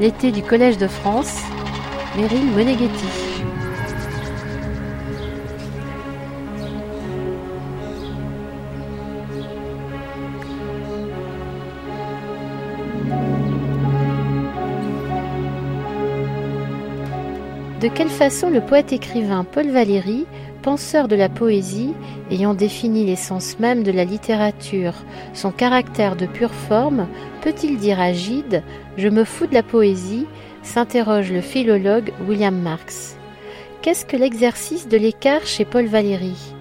L'été du Collège de France, Meryl Moneghetti. De quelle façon le poète-écrivain Paul Valéry, penseur de la poésie, ayant défini l'essence même de la littérature, son caractère de pure forme, peut-il dire à Gide Je me fous de la poésie s'interroge le philologue William Marx. Qu'est-ce que l'exercice de l'écart chez Paul Valéry?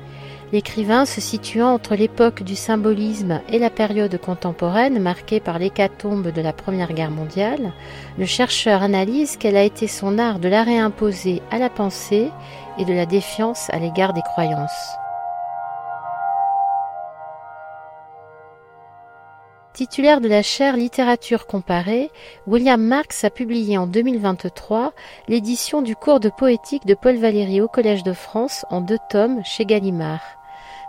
L'écrivain se situant entre l'époque du symbolisme et la période contemporaine marquée par l'hécatombe de la Première Guerre mondiale, le chercheur analyse quel a été son art de la réimposer à la pensée et de la défiance à l'égard des croyances. Titulaire de la chaire littérature comparée, William Marx a publié en 2023 l'édition du cours de poétique de Paul Valéry au Collège de France en deux tomes chez Gallimard.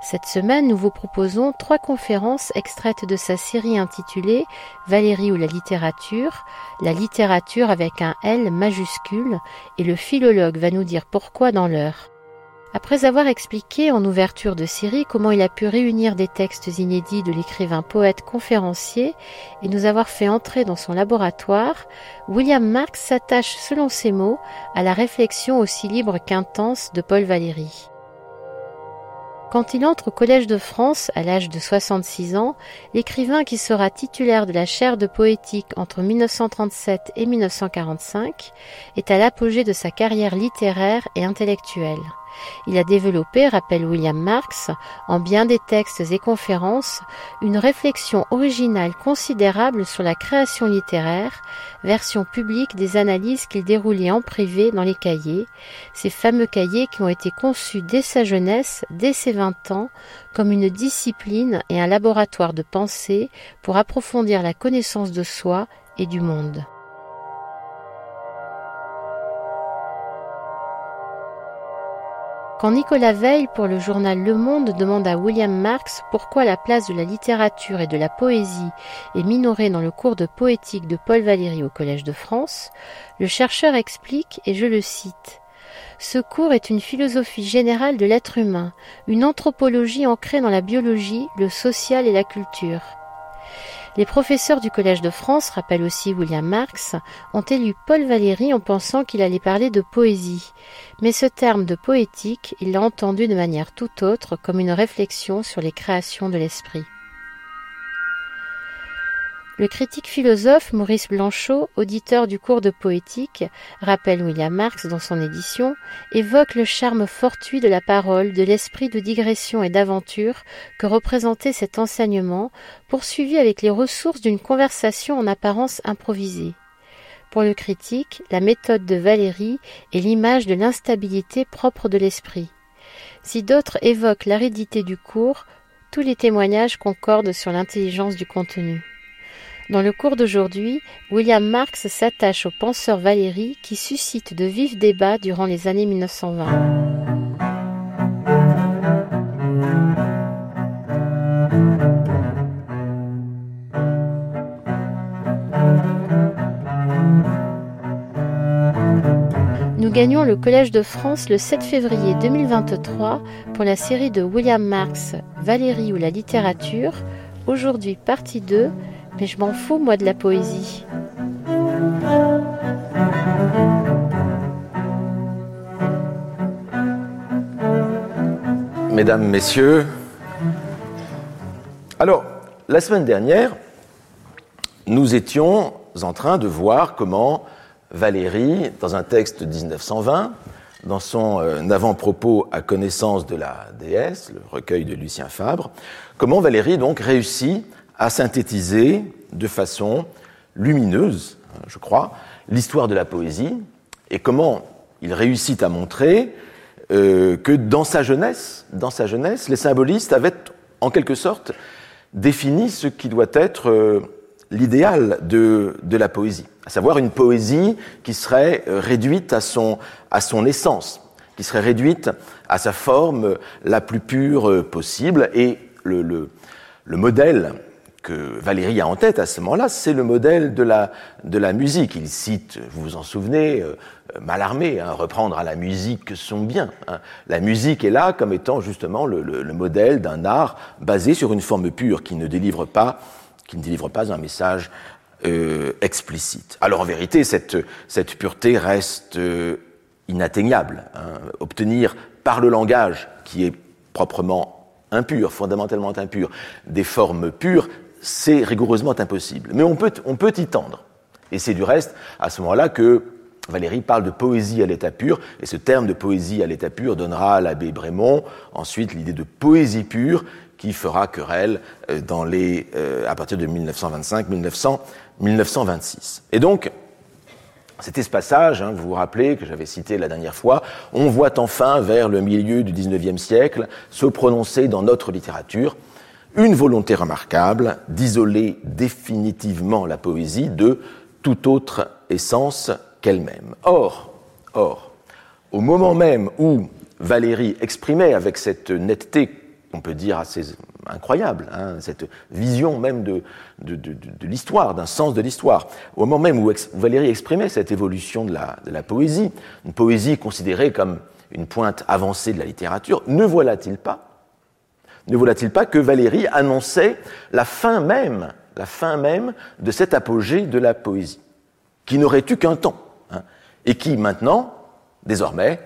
Cette semaine, nous vous proposons trois conférences extraites de sa série intitulée Valéry ou la littérature, la littérature avec un L majuscule, et le philologue va nous dire pourquoi dans l'heure. Après avoir expliqué en ouverture de série comment il a pu réunir des textes inédits de l'écrivain poète conférencier et nous avoir fait entrer dans son laboratoire, William Marx s'attache selon ses mots à la réflexion aussi libre qu'intense de Paul Valéry. Quand il entre au Collège de France à l'âge de 66 ans, l'écrivain qui sera titulaire de la chaire de poétique entre 1937 et 1945 est à l'apogée de sa carrière littéraire et intellectuelle. Il a développé, rappelle William Marx, en bien des textes et conférences, une réflexion originale considérable sur la création littéraire, version publique des analyses qu'il déroulait en privé dans les cahiers, ces fameux cahiers qui ont été conçus dès sa jeunesse, dès ses vingt ans, comme une discipline et un laboratoire de pensée pour approfondir la connaissance de soi et du monde. Quand Nicolas Veil pour le journal Le Monde demande à William Marx pourquoi la place de la littérature et de la poésie est minorée dans le cours de poétique de Paul Valéry au Collège de France, le chercheur explique, et je le cite, ce cours est une philosophie générale de l'être humain, une anthropologie ancrée dans la biologie, le social et la culture. Les professeurs du Collège de France, rappelle aussi William Marx, ont élu Paul Valéry en pensant qu'il allait parler de poésie. Mais ce terme de poétique, il l'a entendu de manière tout autre, comme une réflexion sur les créations de l'esprit. Le critique philosophe Maurice Blanchot, auditeur du cours de poétique, rappelle William Marx dans son édition, évoque le charme fortuit de la parole, de l'esprit de digression et d'aventure que représentait cet enseignement, poursuivi avec les ressources d'une conversation en apparence improvisée. Pour le critique, la méthode de Valérie est l'image de l'instabilité propre de l'esprit. Si d'autres évoquent l'aridité du cours, tous les témoignages concordent sur l'intelligence du contenu. Dans le cours d'aujourd'hui, William Marx s'attache au penseur Valéry qui suscite de vifs débats durant les années 1920. Nous gagnons le Collège de France le 7 février 2023 pour la série de William Marx, Valéry ou la littérature. Aujourd'hui, partie 2, mais je m'en fous, moi, de la poésie. Mesdames, Messieurs, alors, la semaine dernière, nous étions en train de voir comment Valérie, dans un texte de 1920, dans son euh, avant-propos à connaissance de la déesse, le recueil de Lucien Fabre, comment Valérie donc réussit à synthétiser de façon lumineuse, je crois, l'histoire de la poésie et comment il réussit à montrer euh, que dans sa jeunesse, dans sa jeunesse, les symbolistes avaient en quelque sorte défini ce qui doit être euh, l'idéal de, de, la poésie, à savoir une poésie qui serait euh, réduite à son, à son essence, qui serait réduite à sa forme la plus pure possible, et le, le, le modèle que Valéry a en tête à ce moment-là, c'est le modèle de la, de la musique. Il cite, vous vous en souvenez, euh, Malarmé, hein, reprendre à la musique son bien. Hein. La musique est là comme étant justement le, le, modèle d'un art basé sur une forme pure qui ne délivre pas, qui ne délivre pas un message euh, explicite. Alors en vérité, cette, cette pureté reste euh, inatteignable. Hein. Obtenir par le langage, qui est proprement impur, fondamentalement impur, des formes pures, c'est rigoureusement impossible. Mais on peut, on peut y tendre. Et c'est du reste à ce moment-là que Valérie parle de poésie à l'état pur, et ce terme de poésie à l'état pur donnera à l'abbé Brémond ensuite l'idée de poésie pure qui fera querelle euh, dans les, euh, à partir de 1925-1926. Et donc, cet espaçage, hein, vous vous rappelez que j'avais cité la dernière fois, on voit enfin vers le milieu du XIXe siècle se prononcer dans notre littérature une volonté remarquable d'isoler définitivement la poésie de toute autre essence qu'elle-même. Or, or, au moment même où Valérie exprimait avec cette netteté, on peut dire assez incroyable, hein, cette vision même de, l'histoire, d'un sens de l'histoire. Au moment même où Valérie exprimait cette évolution de la poésie, une poésie considérée comme une pointe avancée de la littérature, ne voilà-t-il pas ne voilà-t-il pas que Valérie annonçait la fin même, la fin même de cet apogée de la poésie, qui n'aurait eu qu'un temps, hein, et qui maintenant, désormais,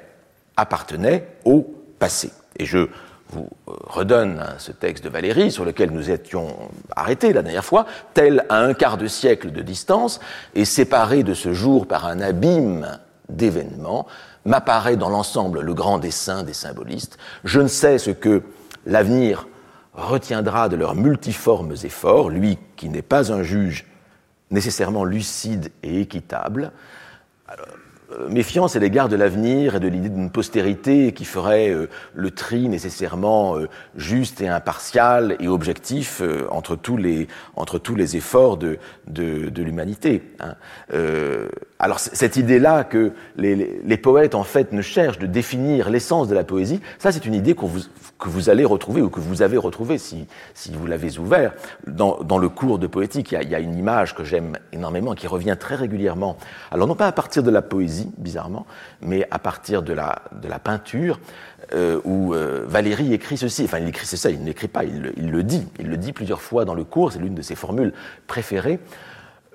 appartenait au passé. Et je vous euh, redonne hein, ce texte de Valérie sur lequel nous étions arrêtés la dernière fois, tel à un quart de siècle de distance et séparé de ce jour par un abîme d'événements, m'apparaît dans l'ensemble le grand dessein des symbolistes. Je ne sais ce que l'avenir retiendra de leurs multiformes efforts, lui qui n'est pas un juge nécessairement lucide et équitable. Euh, méfiance à l'égard de l'avenir et de l'idée d'une postérité qui ferait euh, le tri nécessairement euh, juste et impartial et objectif entre, tous les, efforts de l'humanité. Hein. Alors cette idée-là que les, poètes en fait ne cherchent de définir l'essence de la poésie, ça c'est une idée vous, que vous allez retrouver ou que vous avez retrouvée si, si vous l'avez ouvert dans, dans, le cours de poétique. Il y a, il une image que j'aime énormément qui revient très régulièrement. Alors non pas à partir de la poésie, bizarrement, mais à partir de la, de la peinture, euh, où euh, Valérie écrit ceci, enfin il écrit ça, il n'écrit pas, il, le dit, il le dit plusieurs fois dans le cours, c'est l'une de ses formules préférées.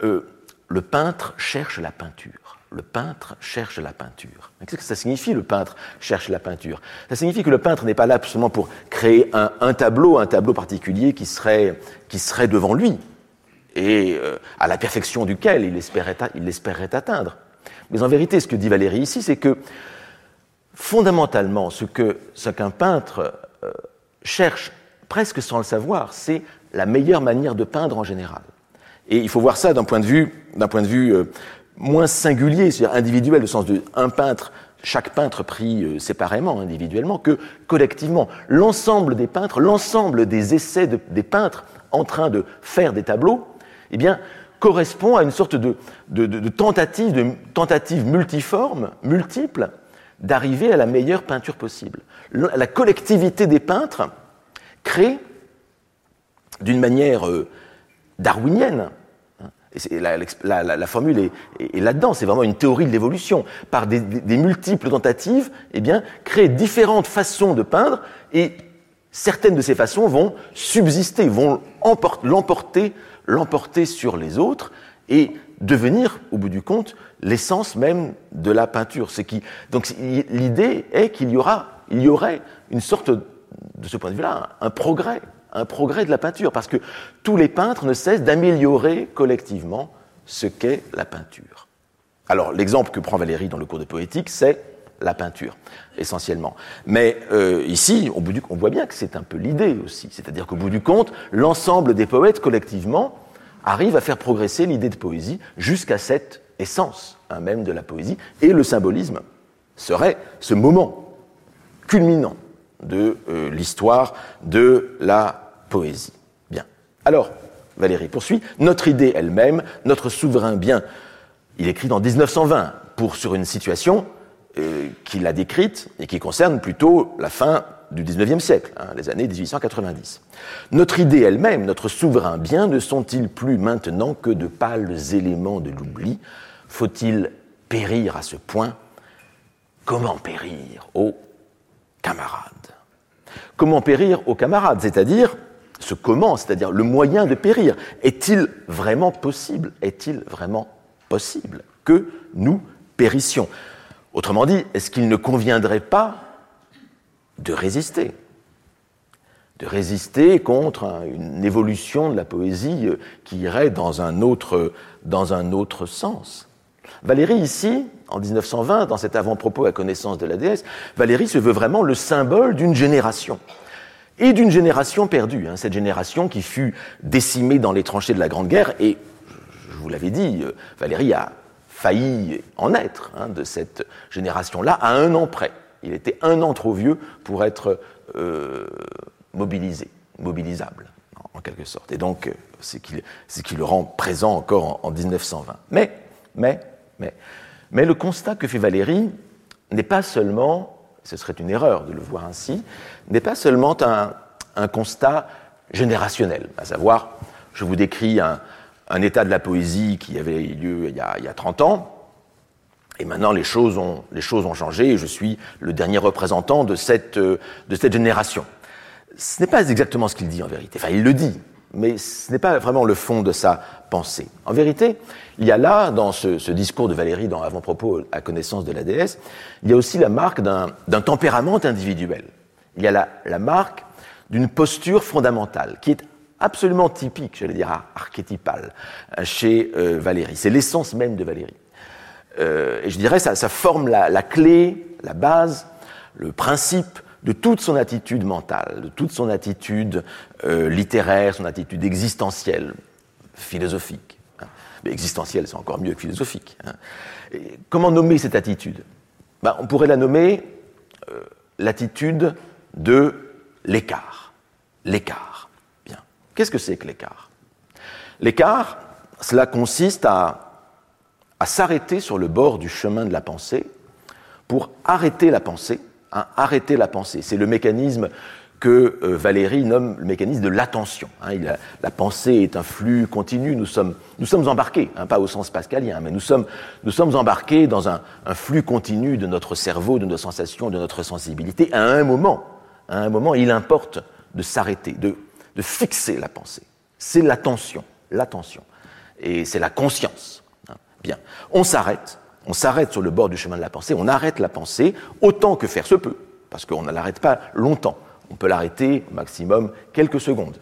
Euh, le peintre cherche la peinture. Le peintre cherche la peinture. Qu'est-ce que ça signifie, le peintre cherche la peinture? Ça signifie que le peintre n'est pas là seulement pour créer un, tableau, un tableau particulier qui serait, qui serait devant lui, et à la perfection duquel il espérait, il espérait atteindre. Mais en vérité, ce que dit Valérie ici, c'est que fondamentalement, ce que ce qu'un peintre euh, cherche presque sans le savoir, c'est la meilleure manière de peindre en général. Et il faut voir ça d'un point de vue, d'un point de vue euh, moins singulier, c'est-à-dire individuel, au sens de un peintre, chaque peintre pris euh, séparément, individuellement, que collectivement. L'ensemble des peintres, l'ensemble des essais des peintres en train de faire des tableaux, eh bien, correspond à une sorte de, tentative, de tentative multiforme, multiple, d'arriver à la meilleure peinture possible. La collectivité des peintres crée, d'une manière euh, darwinienne, la, formule est, là-dedans, c'est vraiment une théorie de l'évolution. Par des, multiples tentatives, eh bien, crée différentes façons de peindre et certaines de ces façons vont subsister, vont l'emporter l'emporter sur les autres et devenir, au bout du compte, l'essence même de la peinture. Qui, donc l'idée est qu'il y aura, il y aurait une sorte, de ce point de vue-là, un, progrès, un progrès de la peinture, parce que tous les peintres ne cessent d'améliorer collectivement ce qu'est la peinture. Alors l'exemple que prend Valérie dans le cours de poétique, c'est la peinture, essentiellement. Mais euh, ici, on voit bien que c'est un peu l'idée aussi. C'est-à-dire qu'au bout du compte, l'ensemble des poètes, collectivement, arrive à faire progresser l'idée de poésie jusqu'à cette essence hein, même de la poésie. Et le symbolisme serait ce moment culminant de euh, l'histoire de la poésie. Bien. Alors, Valérie poursuit, notre idée elle-même, notre souverain bien, il écrit dans 1920 pour sur une situation euh, qu'il a décrite et qui concerne plutôt la fin du XIXe siècle, hein, les années 1890. Notre idée elle-même, notre souverain bien, ne sont-ils plus maintenant que de pâles éléments de l'oubli? Faut-il périr à ce point? Comment périr aux camarades? Comment périr aux camarades C'est-à-dire, ce comment, c'est-à-dire le moyen de périr, est-il vraiment possible Est-il vraiment possible que nous périssions? Autrement dit, est-ce qu'il ne conviendrait pas de résister? De résister contre une évolution de la poésie euh, qui irait dans un autre, dans un autre sens? Valérie, ici, en 1920, dans cet avant-propos à connaissance de la déesse, Valérie se veut vraiment le symbole d'une génération. Et d'une génération perdue, hein, cette génération qui fut décimée dans les tranchées de la Grande Guerre, et je vous l'avais dit, euh, Valérie a failli en être hein, de cette génération-là à un an près. Il était un an trop vieux pour être euh, mobilisé, mobilisable, en, quelque sorte. Et donc, euh, c'est ce qui le rend présent encore en, 1920. Mais, mais, mais, mais le constat que fait Valérie n'est pas seulement, ce serait une erreur de le voir ainsi, n'est pas seulement un, constat générationnel, à savoir, je vous décris un, état de la poésie qui avait eu lieu il y a, il y a 30 ans, et maintenant, les choses, ont, les choses ont changé et je suis le dernier représentant de cette, euh, de cette génération. Ce n'est pas exactement ce qu'il dit en vérité. Enfin, il le dit, mais ce n'est pas vraiment le fond de sa pensée. En vérité, il y a là, dans ce, discours de Valérie, dans Avant-propos à connaissance de la déesse, il y a aussi la marque d'un tempérament individuel. Il y a la, la marque d'une posture fondamentale qui est absolument typique, j'allais dire archétypale, chez euh, Valérie. C'est l'essence même de Valérie. Euh, et je dirais, ça, ça forme la, clé, la base, le principe de toute son attitude mentale, de toute son attitude euh, littéraire, son attitude existentielle, philosophique. Hein. Existentielle, c'est encore mieux que philosophique. Hein. Comment nommer cette attitude? Ben, On pourrait la nommer euh, l'attitude de l'écart. L'écart. Bien. Qu'est-ce que c'est que l'écart? L'écart, cela consiste à s'arrêter sur le bord du chemin de la pensée pour arrêter la pensée. Hein, arrêter la pensée, c'est le mécanisme que euh, Valérie nomme le mécanisme de l'attention. Hein, la pensée est un flux continu, nous sommes, embarqués, hein, pas au sens pascalien, mais nous sommes, embarqués dans un, flux continu de notre cerveau, de nos sensations, de notre sensibilité. À un moment, à un moment, il importe de s'arrêter, de, de fixer la pensée. C'est l'attention, l'attention. Et c'est la conscience. Bien, on s'arrête, on s'arrête sur le bord du chemin de la pensée, on arrête la pensée autant que faire se peut, parce qu'on ne l'arrête pas longtemps. On peut l'arrêter au maximum quelques secondes,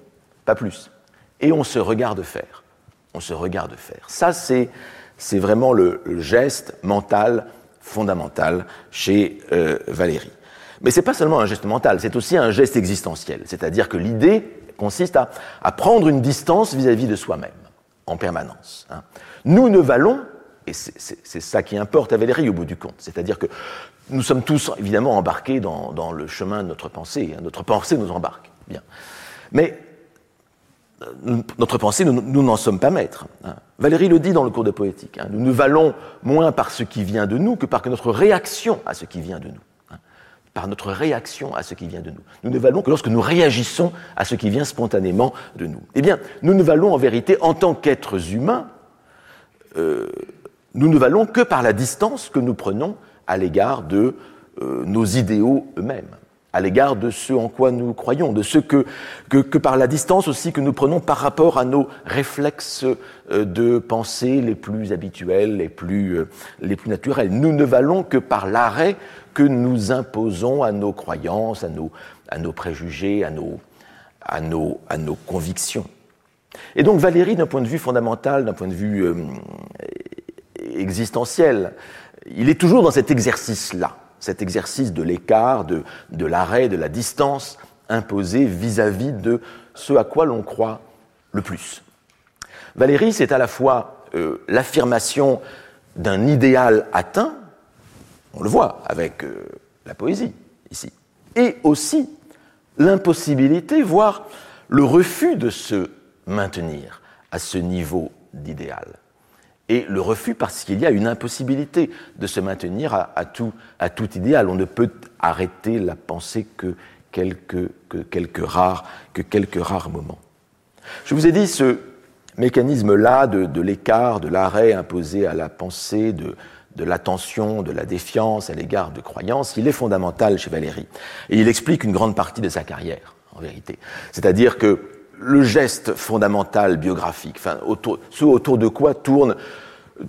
pas plus. Et on se regarde faire. On se regarde faire. Ça, c'est, c'est vraiment le, geste mental fondamental chez euh, Valérie. Mais ce n'est pas seulement un geste mental, c'est aussi un geste existentiel. C'est-à-dire que l'idée consiste à, à, prendre une distance vis-à-vis de soi-même, en permanence. Hein. Nous ne valons, et c'est ça qui importe à Valérie au bout du compte, c'est-à-dire que nous sommes tous évidemment embarqués dans, le chemin de notre pensée, hein. notre pensée nous embarque, bien. Mais euh, notre pensée, nous n'en sommes pas maîtres. Hein. Valérie le dit dans le cours de poétique, hein. nous ne valons moins par ce qui vient de nous que par notre réaction à ce qui vient de nous par notre réaction à ce qui vient de nous. Nous ne valons que lorsque nous réagissons à ce qui vient spontanément de nous. Eh bien, nous ne valons en vérité en tant qu'êtres humains euh, nous ne valons que par la distance que nous prenons à l'égard de euh, nos idéaux eux-mêmes, à l'égard de ce en quoi nous croyons, de ce que, que, par la distance aussi que nous prenons par rapport à nos réflexes euh, de pensée les plus habituels, les plus, euh, les plus naturels. Nous ne valons que par l'arrêt que nous imposons à nos croyances, à nos, à nos préjugés, à nos, à nos, à nos convictions. Et donc Valérie, d'un point de vue fondamental, d'un point de vue euh, existentiel, il est toujours dans cet exercice-là, cet exercice de l'écart, de, de l'arrêt, de la distance imposée vis-à-vis -vis de ce à quoi l'on croit le plus. Valérie, c'est à la fois euh, l'affirmation d'un idéal atteint, on le voit avec euh, la poésie ici, et aussi l'impossibilité, voire le refus de ce maintenir à ce niveau d'idéal. Et le refus parce qu'il y a une impossibilité de se maintenir à, tout, idéal. On ne peut arrêter la pensée que quelques, que quelques rares, moments. Je vous ai dit ce mécanisme-là de, l'écart, de l'arrêt imposé à la pensée, de, de l'attention, de la défiance à l'égard de croyances, il est fondamental chez Valéry. Et il explique une grande partie de sa carrière, en vérité. C'est-à-dire que le geste fondamental biographique, enfin, autour, ce autour de quoi tourne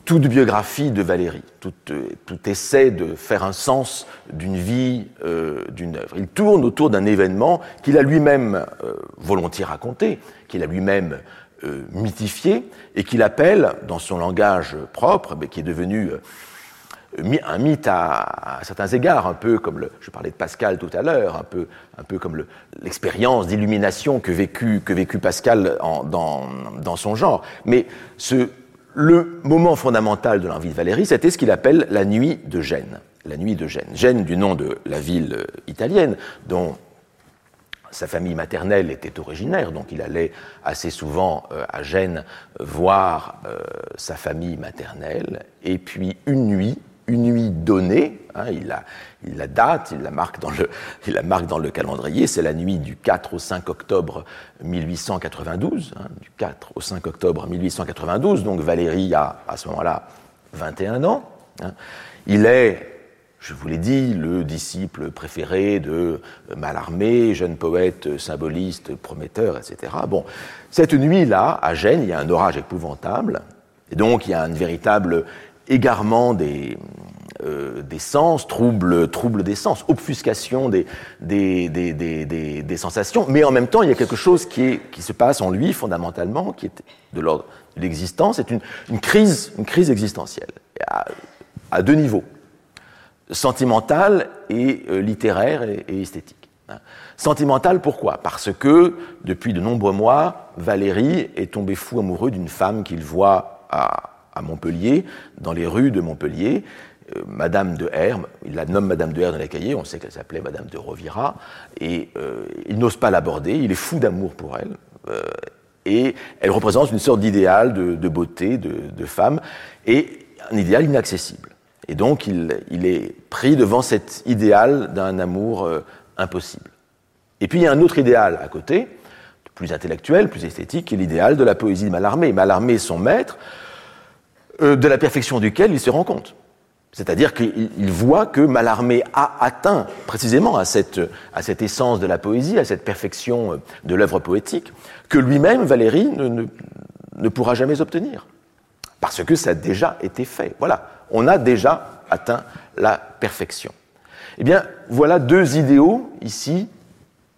toute biographie de Valéry, tout, tout essai de faire un sens d'une vie, euh, d'une œuvre. Il tourne autour d'un événement qu'il a lui-même euh, volontiers raconté, qu'il a lui-même euh, mythifié, et qu'il appelle, dans son langage propre, mais qui est devenu euh, un mythe à, certains égards, un peu comme je parlais de Pascal tout à l'heure, un peu, un peu comme l'expérience d'illumination que vécut, que vécut Pascal dans, dans, son genre. Mais le moment fondamental de l'envie de Valérie, c'était ce qu'il appelle la nuit de Gênes. La nuit de Gênes. Gênes du nom de la ville italienne, dont sa famille maternelle était originaire, donc il allait assez souvent euh, à Gênes voir euh, sa famille maternelle. Et puis une nuit, une nuit donnée, hein, il, la, date, il la marque dans le, marque dans le calendrier, c'est la nuit du 4 au 5 octobre 1892, hein, du 4 au 5 octobre 1892, donc Valérie a à ce moment-là 21 ans. Hein. Il est, je vous l'ai dit, le disciple préféré de Mallarmé, jeune poète, symboliste, prometteur, etc. Bon, cette nuit-là, à Gênes, il y a un orage épouvantable, et donc il y a une véritable égarement des, euh, sens, trouble, des sens, obfuscation des, sensations, mais en même temps, il y a quelque chose qui, se passe en lui fondamentalement, qui est de l'ordre de l'existence, c'est une, crise, une crise existentielle, à, deux niveaux, sentimentale et euh, littéraire et, et esthétique. Hein. Sentimentale, pourquoi? Parce que, depuis de nombreux mois, Valérie est tombé fou amoureux d'une femme qu'il voit à à Montpellier, dans les rues de Montpellier, euh, Madame de R, il la nomme Madame de R dans les cahiers, on sait qu'elle s'appelait Madame de Rovira, et euh, il n'ose pas l'aborder, il est fou d'amour pour elle, euh, et elle représente une sorte d'idéal de, beauté, de, femme, et un idéal inaccessible. Et donc il, est pris devant cet idéal d'un amour impossible. Et puis il y a un autre idéal à côté, plus intellectuel, plus esthétique, qui est l'idéal de la poésie de Mallarmé. Mallarmé, son maître, de la perfection duquel il se rend compte. C'est-à-dire qu'il voit que Mallarmé a atteint précisément à cette, à cette essence de la poésie, à cette perfection euh, de l'œuvre poétique, que lui-même, Valérie, ne, ne, pourra jamais obtenir. Parce que ça a déjà été fait. Voilà, on a déjà atteint la perfection. Eh bien, voilà deux idéaux ici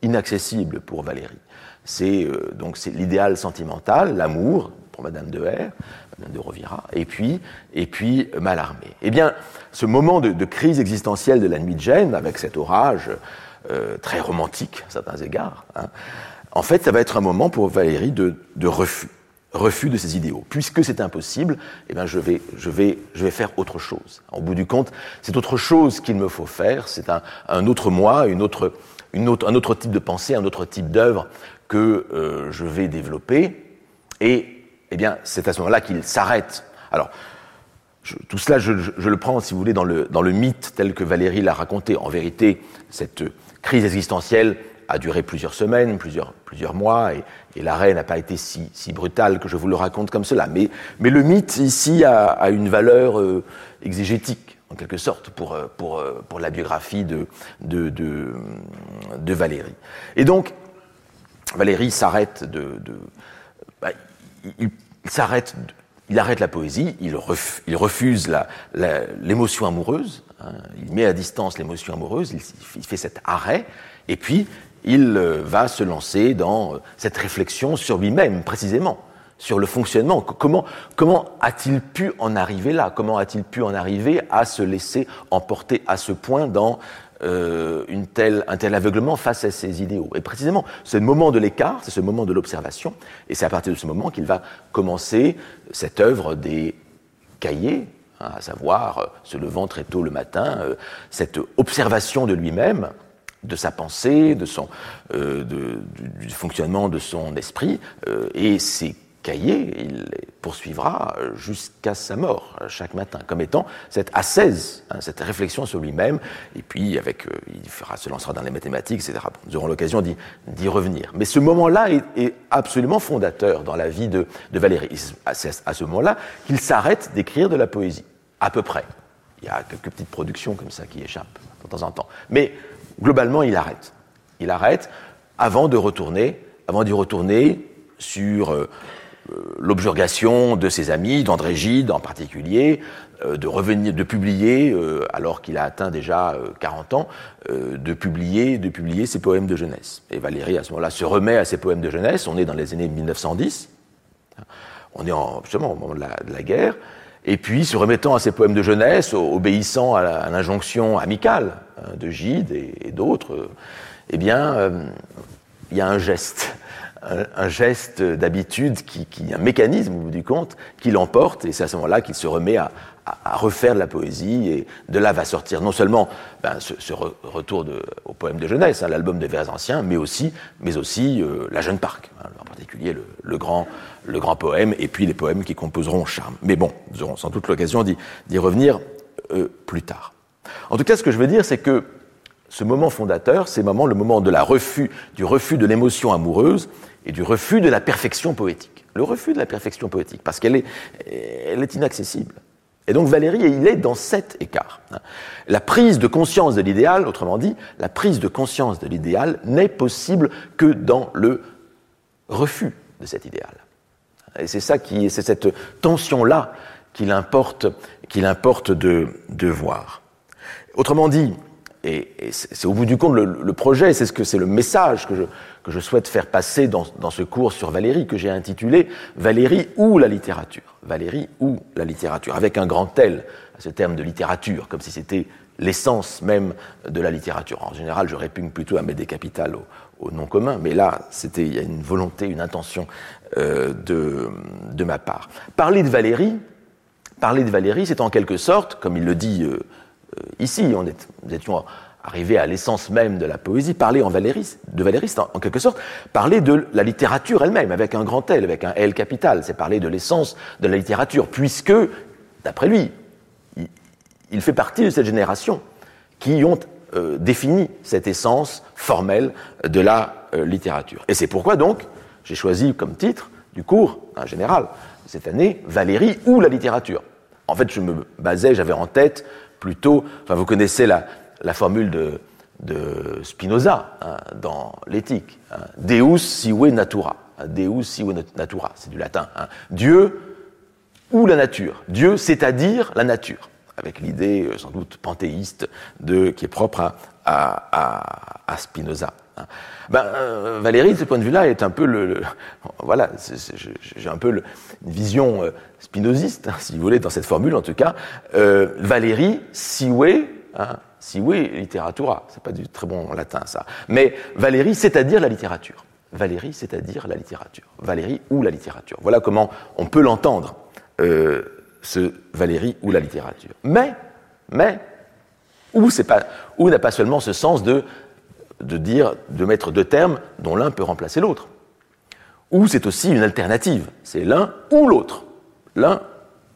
inaccessibles pour Valérie. C'est euh, donc l'idéal sentimental, l'amour pour Madame de R, de Rovira, et puis, et puis Mallarmé. Eh bien, ce moment de, de, crise existentielle de la nuit de Gênes, avec cet orage euh, très romantique à certains égards, hein, en fait, ça va être un moment pour Valérie de, de refus, refus de ses idéaux. Puisque c'est impossible, eh bien, je vais, je, vais, je vais faire autre chose. Au bout du compte, c'est autre chose qu'il me faut faire, c'est un, un, autre moi, une autre, une autre, un autre type de pensée, un autre type d'œuvre que euh, je vais développer. Et eh bien, c'est à ce moment-là qu'il s'arrête. Alors, tout cela, je, le prends, si vous voulez, dans le, dans le mythe tel que Valérie l'a raconté. En vérité, cette crise existentielle a duré plusieurs semaines, plusieurs, plusieurs mois, et, l'arrêt n'a pas été si, si, brutal que je vous le raconte comme cela. Mais, mais le mythe, ici, a, une valeur euh, exégétique, en quelque sorte, pour, euh, pour, euh, pour la biographie de, de, de, de Valérie. Et donc, Valérie s'arrête de, de bah, il, il s'arrête, il arrête la poésie, il refuse l'émotion amoureuse, hein, il met à distance l'émotion amoureuse, il, il, fait cet arrêt, et puis il euh, va se lancer dans euh, cette réflexion sur lui-même, précisément, sur le fonctionnement. Comment, comment a-t-il pu en arriver là? Comment a-t-il pu en arriver à se laisser emporter à ce point dans euh, un tel aveuglement face à ses idéaux. Et précisément, ce moment de l'écart, c'est ce moment de l'observation, et c'est à partir de ce moment qu'il va commencer cette œuvre des cahiers, hein, à savoir euh, se levant très tôt le matin, euh, cette observation de lui-même, de sa pensée, de son, du, du, fonctionnement de son esprit, et ces il poursuivra jusqu'à sa mort, chaque matin, comme étant cette ascèse, hein, cette réflexion sur lui-même, et puis avec, euh, il fera, se lancera dans les mathématiques, etc. Nous aurons l'occasion d'y revenir. Mais ce moment-là est, absolument fondateur dans la vie de, Valéry. C'est à ce moment-là qu'il s'arrête d'écrire de la poésie, à peu près. Il y a quelques petites productions comme ça qui échappent de temps en temps. Mais globalement, il arrête. Il arrête avant de retourner, avant d'y retourner sur euh, l'objurgation de ses amis, d'André Gide en particulier, euh, de revenir, de publier, alors qu'il a atteint déjà 40 ans, de publier, ses poèmes de jeunesse. Et Valérie, à ce moment-là, se remet à ses poèmes de jeunesse. On est dans les années 1910. On est en, justement au moment de la guerre. Et puis, se remettant à ses poèmes de jeunesse, obéissant à l'injonction amicale hein, de Gide et, d'autres, euh, eh bien, euh, il y a un geste, un, geste d'habitude, qui, un mécanisme, au bout du compte, qui l'emporte, et c'est à ce moment-là qu'il se remet à, à, refaire de la poésie, et de là va sortir non seulement ben, ce, retour de, au poème de jeunesse, hein, l'album des vers anciens, mais aussi, mais aussi euh, La Jeune Parc, hein, en particulier le, grand, le grand poème, et puis les poèmes qui composeront Charme. Mais bon, nous aurons sans doute l'occasion d'y revenir euh, plus tard. En tout cas, ce que je veux dire, c'est que ce moment fondateur, c'est le moment, de la refus, du refus de l'émotion amoureuse et du refus de la perfection poétique. Le refus de la perfection poétique, parce qu'elle est, inaccessible. Et donc Valérie, il est dans cet écart. La prise de conscience de l'idéal, autrement dit, la prise de conscience de l'idéal n'est possible que dans le refus de cet idéal. Et c'est ça qui, c'est cette tension-là qu'il importe, qu'il importe de voir. Autrement dit, et, c'est au bout du compte le, projet, c'est ce que c'est le message que je, que je souhaite faire passer dans, dans ce cours sur Valérie que j'ai intitulé Valérie ou la littérature. Valérie ou la littérature, avec un grand L à ce terme de littérature, comme si c'était l'essence même de la littérature. En général, je répugne plutôt à mettre des capitales au, nom commun, mais là, c'était il y a une volonté, une intention euh, de, de ma part. Parler de Valérie, parler de Valérie, c'est en quelque sorte, comme il le dit euh, ici, on est, nous étions arrivés à l'essence même de la poésie, parler en de Valérie, c'est en, quelque sorte parler de la littérature elle-même, avec un grand L, avec un L capital, c'est parler de l'essence de la littérature, puisque, d'après lui, il, fait partie de cette génération qui ont euh, défini cette essence formelle de la euh, littérature. Et c'est pourquoi donc j'ai choisi comme titre du cours, en général, cette année, Valérie ou la littérature. En fait, je me basais, j'avais en tête plutôt, vous connaissez la, formule de, Spinoza hein, dans l'éthique, hein, Deus sive natura, hein, Deus sive natura, c'est du latin, Dieu ou la nature, Dieu c'est-à-dire la nature, avec l'idée euh, sans doute panthéiste qui est propre à Spinoza. Ben, euh, Valérie, de ce point de vue-là, est un peu le, voilà, j'ai un peu une vision euh, spinoziste, si vous voulez, dans cette formule en tout cas. Euh, Valérie, siwe, hein, siwe literatura, c'est pas du très bon latin ça, mais Valérie, c'est-à-dire la littérature. Valérie, c'est-à-dire la littérature. Valérie ou la littérature. Voilà comment on peut l'entendre, euh, ce Valérie ou la littérature. Mais, mais, ou pas, ou n'a pas seulement ce sens de de dire, de mettre deux termes dont l'un peut remplacer l'autre. Ou c'est aussi une alternative, c'est l'un ou l'autre. L'un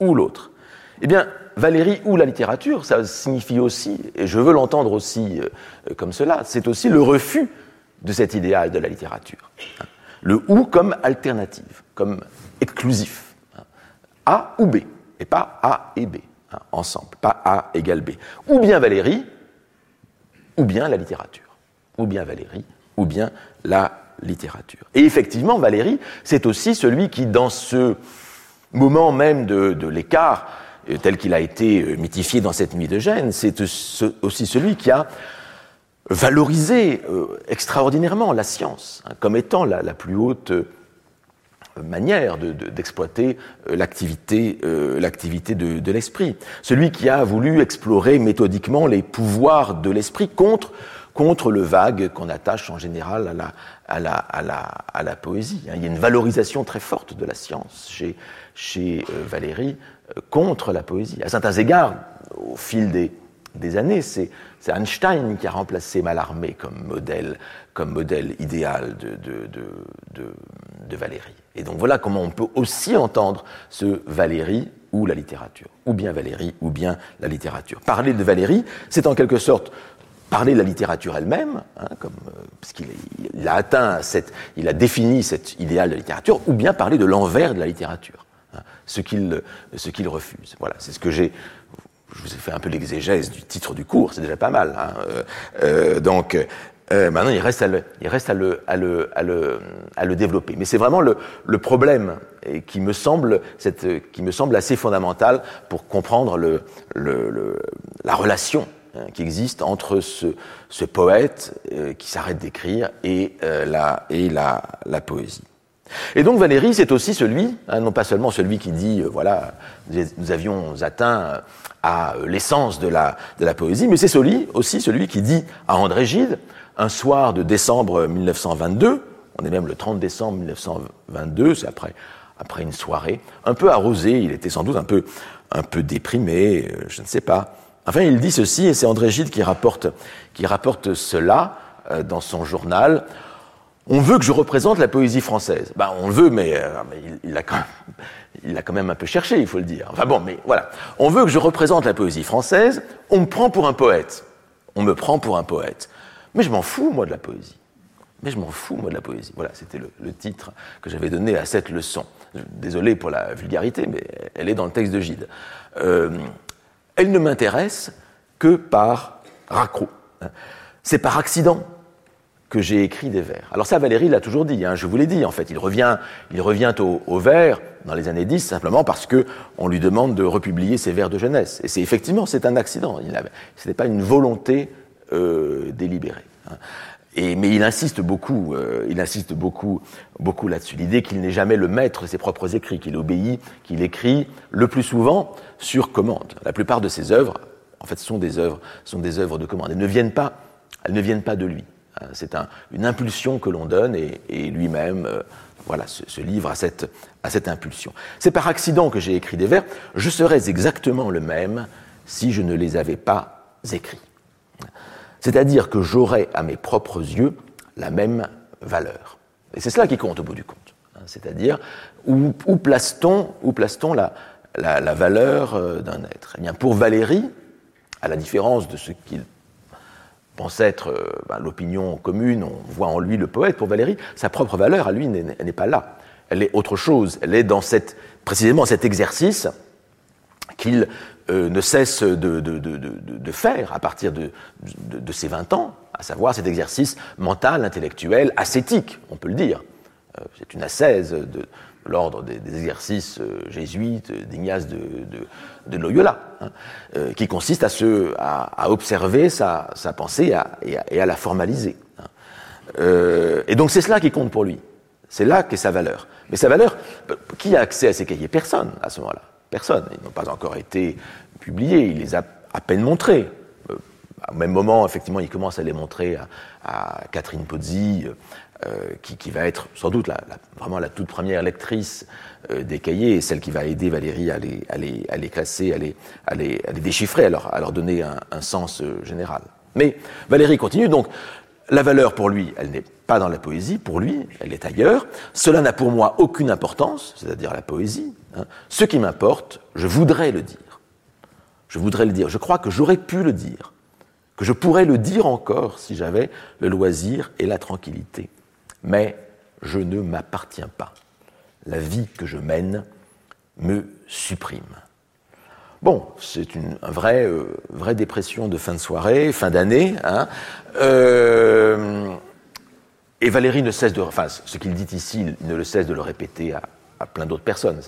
ou l'autre. Eh bien, Valérie ou la littérature, ça signifie aussi, et je veux l'entendre aussi euh, comme cela, c'est aussi le refus de cet idéal de la littérature. Le ou comme alternative, comme exclusif. A ou B, et pas A et B, hein, ensemble, pas A égale B. Ou bien Valérie, ou bien la littérature ou bien Valérie, ou bien la littérature. Et effectivement, Valérie, c'est aussi celui qui, dans ce moment même de, l'écart, euh, tel qu'il a été euh, mythifié dans cette nuit de Gênes, c'est aussi celui qui a valorisé euh, extraordinairement la science hein, comme étant la, plus haute manière d'exploiter l'activité de, de l'esprit. Celui qui a voulu explorer méthodiquement les pouvoirs de l'esprit contre contre le vague qu'on attache en général à la, poésie. Il y a une valorisation très forte de la science chez, euh, Valérie euh, contre la poésie. À certains égards, au fil des, années. C'est Einstein qui a remplacé Mallarmé comme modèle, comme modèle idéal de, de, Valérie. Et donc voilà comment on peut aussi entendre ce Valérie ou la littérature, ou bien Valérie ou bien la littérature. Parler de Valérie, c'est en quelque sorte parler de la littérature elle-même, hein, comme, euh, parce qu'il il a atteint cette, il a défini cet idéal de la littérature, ou bien parler de l'envers de la littérature, hein, ce qu'il ce qu'il refuse. Voilà, c'est ce que j'ai je vous ai fait un peu l'exégèse du titre du cours, c'est déjà pas mal. Hein. Euh, euh, donc euh, maintenant, il reste, à le, il reste à, le, à, le, à, le, à le développer. Mais c'est vraiment le, le, problème qui, me semble, cette, qui me semble assez fondamental pour comprendre le, la relation hein, qui existe entre ce, poète qui s'arrête d'écrire et, la, et la, poésie. Et donc Valérie, c'est aussi celui, hein, non pas seulement celui qui dit, voilà, nous avions atteint à l'essence de la, poésie, mais c'est celui, aussi celui qui dit à André Gide, un soir de décembre 1922, on est même le 30 décembre 1922, c'est après, une soirée, un peu arrosée, il était sans doute un peu, un peu déprimé, euh, je ne sais pas. Enfin, il dit ceci, et c'est André Gide qui rapporte, cela euh, dans son journal. On veut que je représente la poésie française. Ben, on le veut, mais, euh, il, il, a quand même, il a quand même un peu cherché, il faut le dire. Enfin bon, mais voilà. On veut que je représente la poésie française, on me prend pour un poète. On me prend pour un poète. Mais je m'en fous, moi, de la poésie. Mais je m'en fous, moi, de la poésie. Voilà, c'était le, titre que j'avais donné à cette leçon. Désolé pour la vulgarité, mais elle est dans le texte de Gide. Euh, elle ne m'intéresse que par raccro. C'est par accident que j'ai écrit des vers. Alors ça, Valérie l'a toujours dit, hein, je vous l'ai dit, en fait. Il revient, il revient au, vers dans les années 10 simplement parce que on lui demande de republier ses vers de jeunesse. Et c'est effectivement, c'est un accident. Ce n'est pas une volonté euh, délibérée. Et, mais il insiste beaucoup, euh, il insiste beaucoup, beaucoup là-dessus. L'idée qu'il n'est jamais le maître de ses propres écrits, qu'il obéit, qu'il écrit le plus souvent sur commande. La plupart de ses œuvres, en fait, sont des œuvres, sont des œuvres de commande. Elles ne viennent pas, elles ne viennent pas de lui. Euh, c'est une impulsion que l'on donne et, lui-même euh, voilà, se, livre à cette, à cette impulsion. C'est par accident que j'ai écrit des vers. Je serais exactement le même si je ne les avais pas écrits. C'est-à-dire que j'aurais à mes propres yeux la même valeur. Et c'est cela qui compte au bout du compte. Hein. C'est-à-dire où, place-t-on place la, la, la, valeur euh, d'un être? Eh bien, pour Valérie, à la différence de ce qu'il pense être euh, ben, l'opinion commune, on voit en lui le poète, pour Valérie, sa propre valeur à lui n'est pas là. Elle est autre chose. Elle est dans cette, précisément cet exercice qu'il euh, ne cesse de, faire à partir de, ses 20 ans, à savoir cet exercice mental, intellectuel, ascétique, on peut le dire. Euh, c'est une ascèse de, l'ordre des, exercices euh, jésuites d'Ignace de, Loyola, hein, qui consiste à, se, à, observer sa, pensée et, à, la formaliser. Hein. Et donc c'est cela qui compte pour lui. C'est là qu'est sa valeur. Mais sa valeur, qui a accès à ces cahiers? Personne à ce moment-là. Personne. Ils n'ont pas encore été publiés. Il les a à peine montrés. Au même moment, effectivement, il commence à les montrer à, Catherine Pozzi, euh, qui, qui, va être sans doute la, vraiment la toute première lectrice euh, des cahiers et celle qui va aider Valérie à les, à les, à les classer, à les, à les, déchiffrer, à leur, donner un, sens euh, général. Mais Valérie continue, donc la valeur pour lui, elle n'est pas dans la poésie, pour lui, elle est ailleurs. Cela n'a pour moi aucune importance, c'est-à-dire la poésie. Hein. Ce qui m'importe, je voudrais le dire. Je voudrais le dire. Je crois que j'aurais pu le dire. Que je pourrais le dire encore si j'avais le loisir et la tranquillité mais je ne m'appartiens pas. La vie que je mène me supprime. Bon, c'est une vraie, euh, vraie dépression de fin de soirée, fin d'année. Hein. Euh, et Valérie ne cesse de, enfin, ce qu'il dit ici, il ne le cesse de le répéter à, plein d'autres personnes.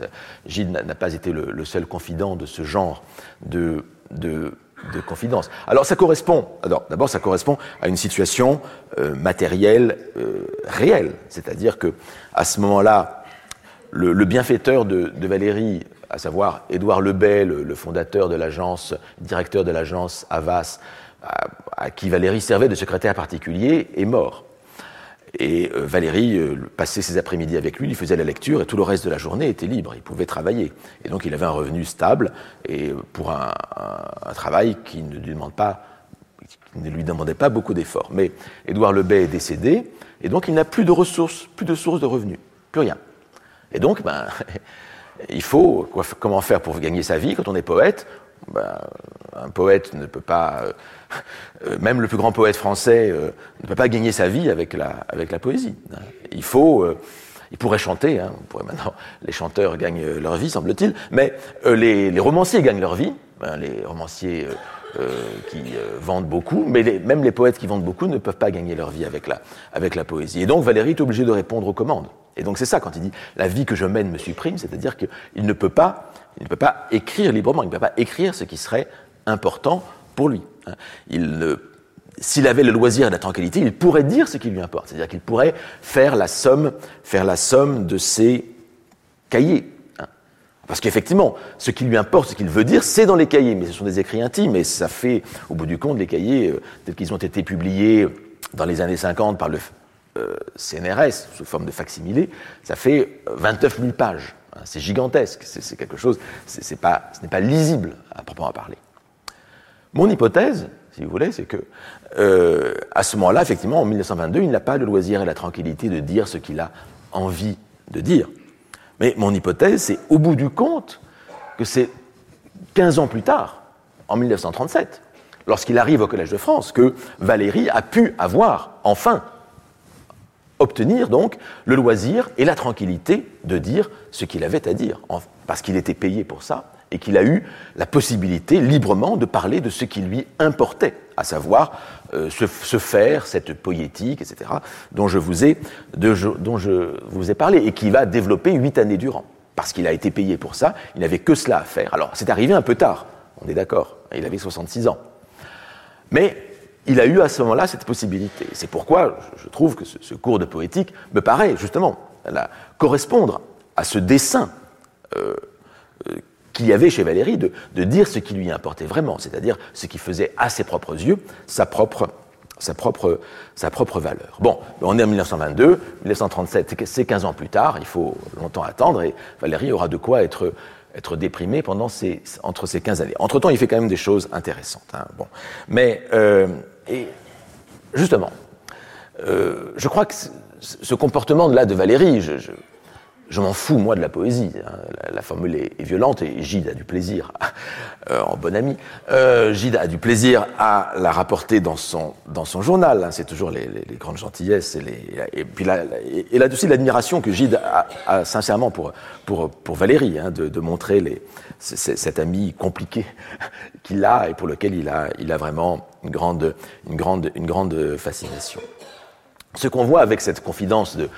Gilles n'a pas été le, seul confident de ce genre de, de, de confidence. Alors ça correspond, d'abord ça correspond à une situation euh, matérielle réelle, c'est-à-dire que à ce moment-là, le, bienfaiteur de, Valérie, à savoir Édouard Lebel, le, fondateur de l'agence, directeur de l'agence Avas, à, qui Valérie servait de secrétaire particulier, est mort. Et euh, Valérie euh, passait ses après-midi avec lui, il faisait la lecture et tout le reste de la journée était libre, il pouvait travailler. Et donc il avait un revenu stable et pour un, travail qui ne lui demande pas qui ne lui demandait pas beaucoup d'efforts. Mais Édouard Lebet est décédé, et donc il n'a plus de ressources, plus de sources de revenus, plus rien. Et donc, ben, il faut comment faire pour gagner sa vie quand on est poète? Ben, Un poète ne peut pas, euh, euh, même le plus grand poète français euh, ne peut pas gagner sa vie avec la, poésie. Il faut, il pourrait chanter, hein, les chanteurs gagnent leur vie, semble-t-il, mais les, romanciers gagnent leur vie, ben, les romanciers qui vendent beaucoup, mais même les poètes qui vendent beaucoup ne peuvent pas gagner leur vie avec la, avec la poésie. Et donc Valérie est obligé de répondre aux commandes. Et donc c'est ça quand il dit la vie que je mène me supprime, c'est-à-dire qu'il ne peut pas, il ne peut pas écrire librement, il ne peut pas écrire ce qui serait important pour lui. Il s'il avait le loisir et la tranquillité, il pourrait dire ce qui lui importe, c'est-à-dire qu'il pourrait faire la somme, faire la somme de ses cahiers. Parce qu'effectivement, ce qui lui importe, ce qu'il veut dire, c'est dans les cahiers, mais ce sont des écrits intimes, et ça fait, au bout du compte, les cahiers, euh, tels qu'ils ont été publiés dans les années 50 par le euh, CNRS sous forme de facsimilé, ça fait 29 000 pages. Hein, c'est gigantesque, c'est quelque chose, c'est pas, ce n'est pas lisible à proprement parler. Mon hypothèse, si vous voulez, c'est que euh, à ce moment-là, effectivement, en 1922, il n'a pas le loisir et la tranquillité de dire ce qu'il a envie de dire. Mais mon hypothèse, c'est au bout du compte que c'est 15 ans plus tard, en 1937, lorsqu'il arrive au Collège de France, que Valérie a pu avoir enfin obtenir donc le loisir et la tranquillité de dire ce qu'il avait à dire, parce qu'il était payé pour ça et qu'il a eu la possibilité librement de parler de ce qui lui importait, à savoir euh, se, faire cette poétique, etc., dont je, vous ai, dont je vous ai parlé et qui va développer huit années durant. Parce qu'il a été payé pour ça, il n'avait que cela à faire. Alors, c'est arrivé un peu tard, on est d'accord, il avait 66 ans. Mais il a eu à ce moment-là cette possibilité. C'est pourquoi je trouve que ce, cours de poétique me paraît justement correspondre à ce dessin euh, euh, qu'il y avait chez Valérie de, dire ce qui lui importait vraiment, c'est-à-dire ce qui faisait à ses propres yeux sa propre, sa propre, sa propre valeur. Bon, on est en 1922, 1937, c'est 15 ans plus tard, il faut longtemps attendre, et Valérie aura de quoi être être déprimé pendant ces, entre ces 15 années. Entre-temps, il fait quand même des choses intéressantes. Hein. Mais euh, et justement, euh, je crois que ce comportement là de Valérie, je, m'en fous moi de la poésie. Hein. La, formule est, violente et Gide a du plaisir, euh, en bon ami, euh, Gide a du plaisir à la rapporter dans son, dans son journal. Hein. C'est toujours les, grandes gentillesses et, puis là, et, là aussi l'admiration que Gide a, sincèrement pour, pour, pour Valérie, hein, de, de montrer cet ami compliqué qu'il a et pour lequel il a, il a vraiment une grande, une grande, une grande fascination. Ce qu'on voit avec cette confidence de,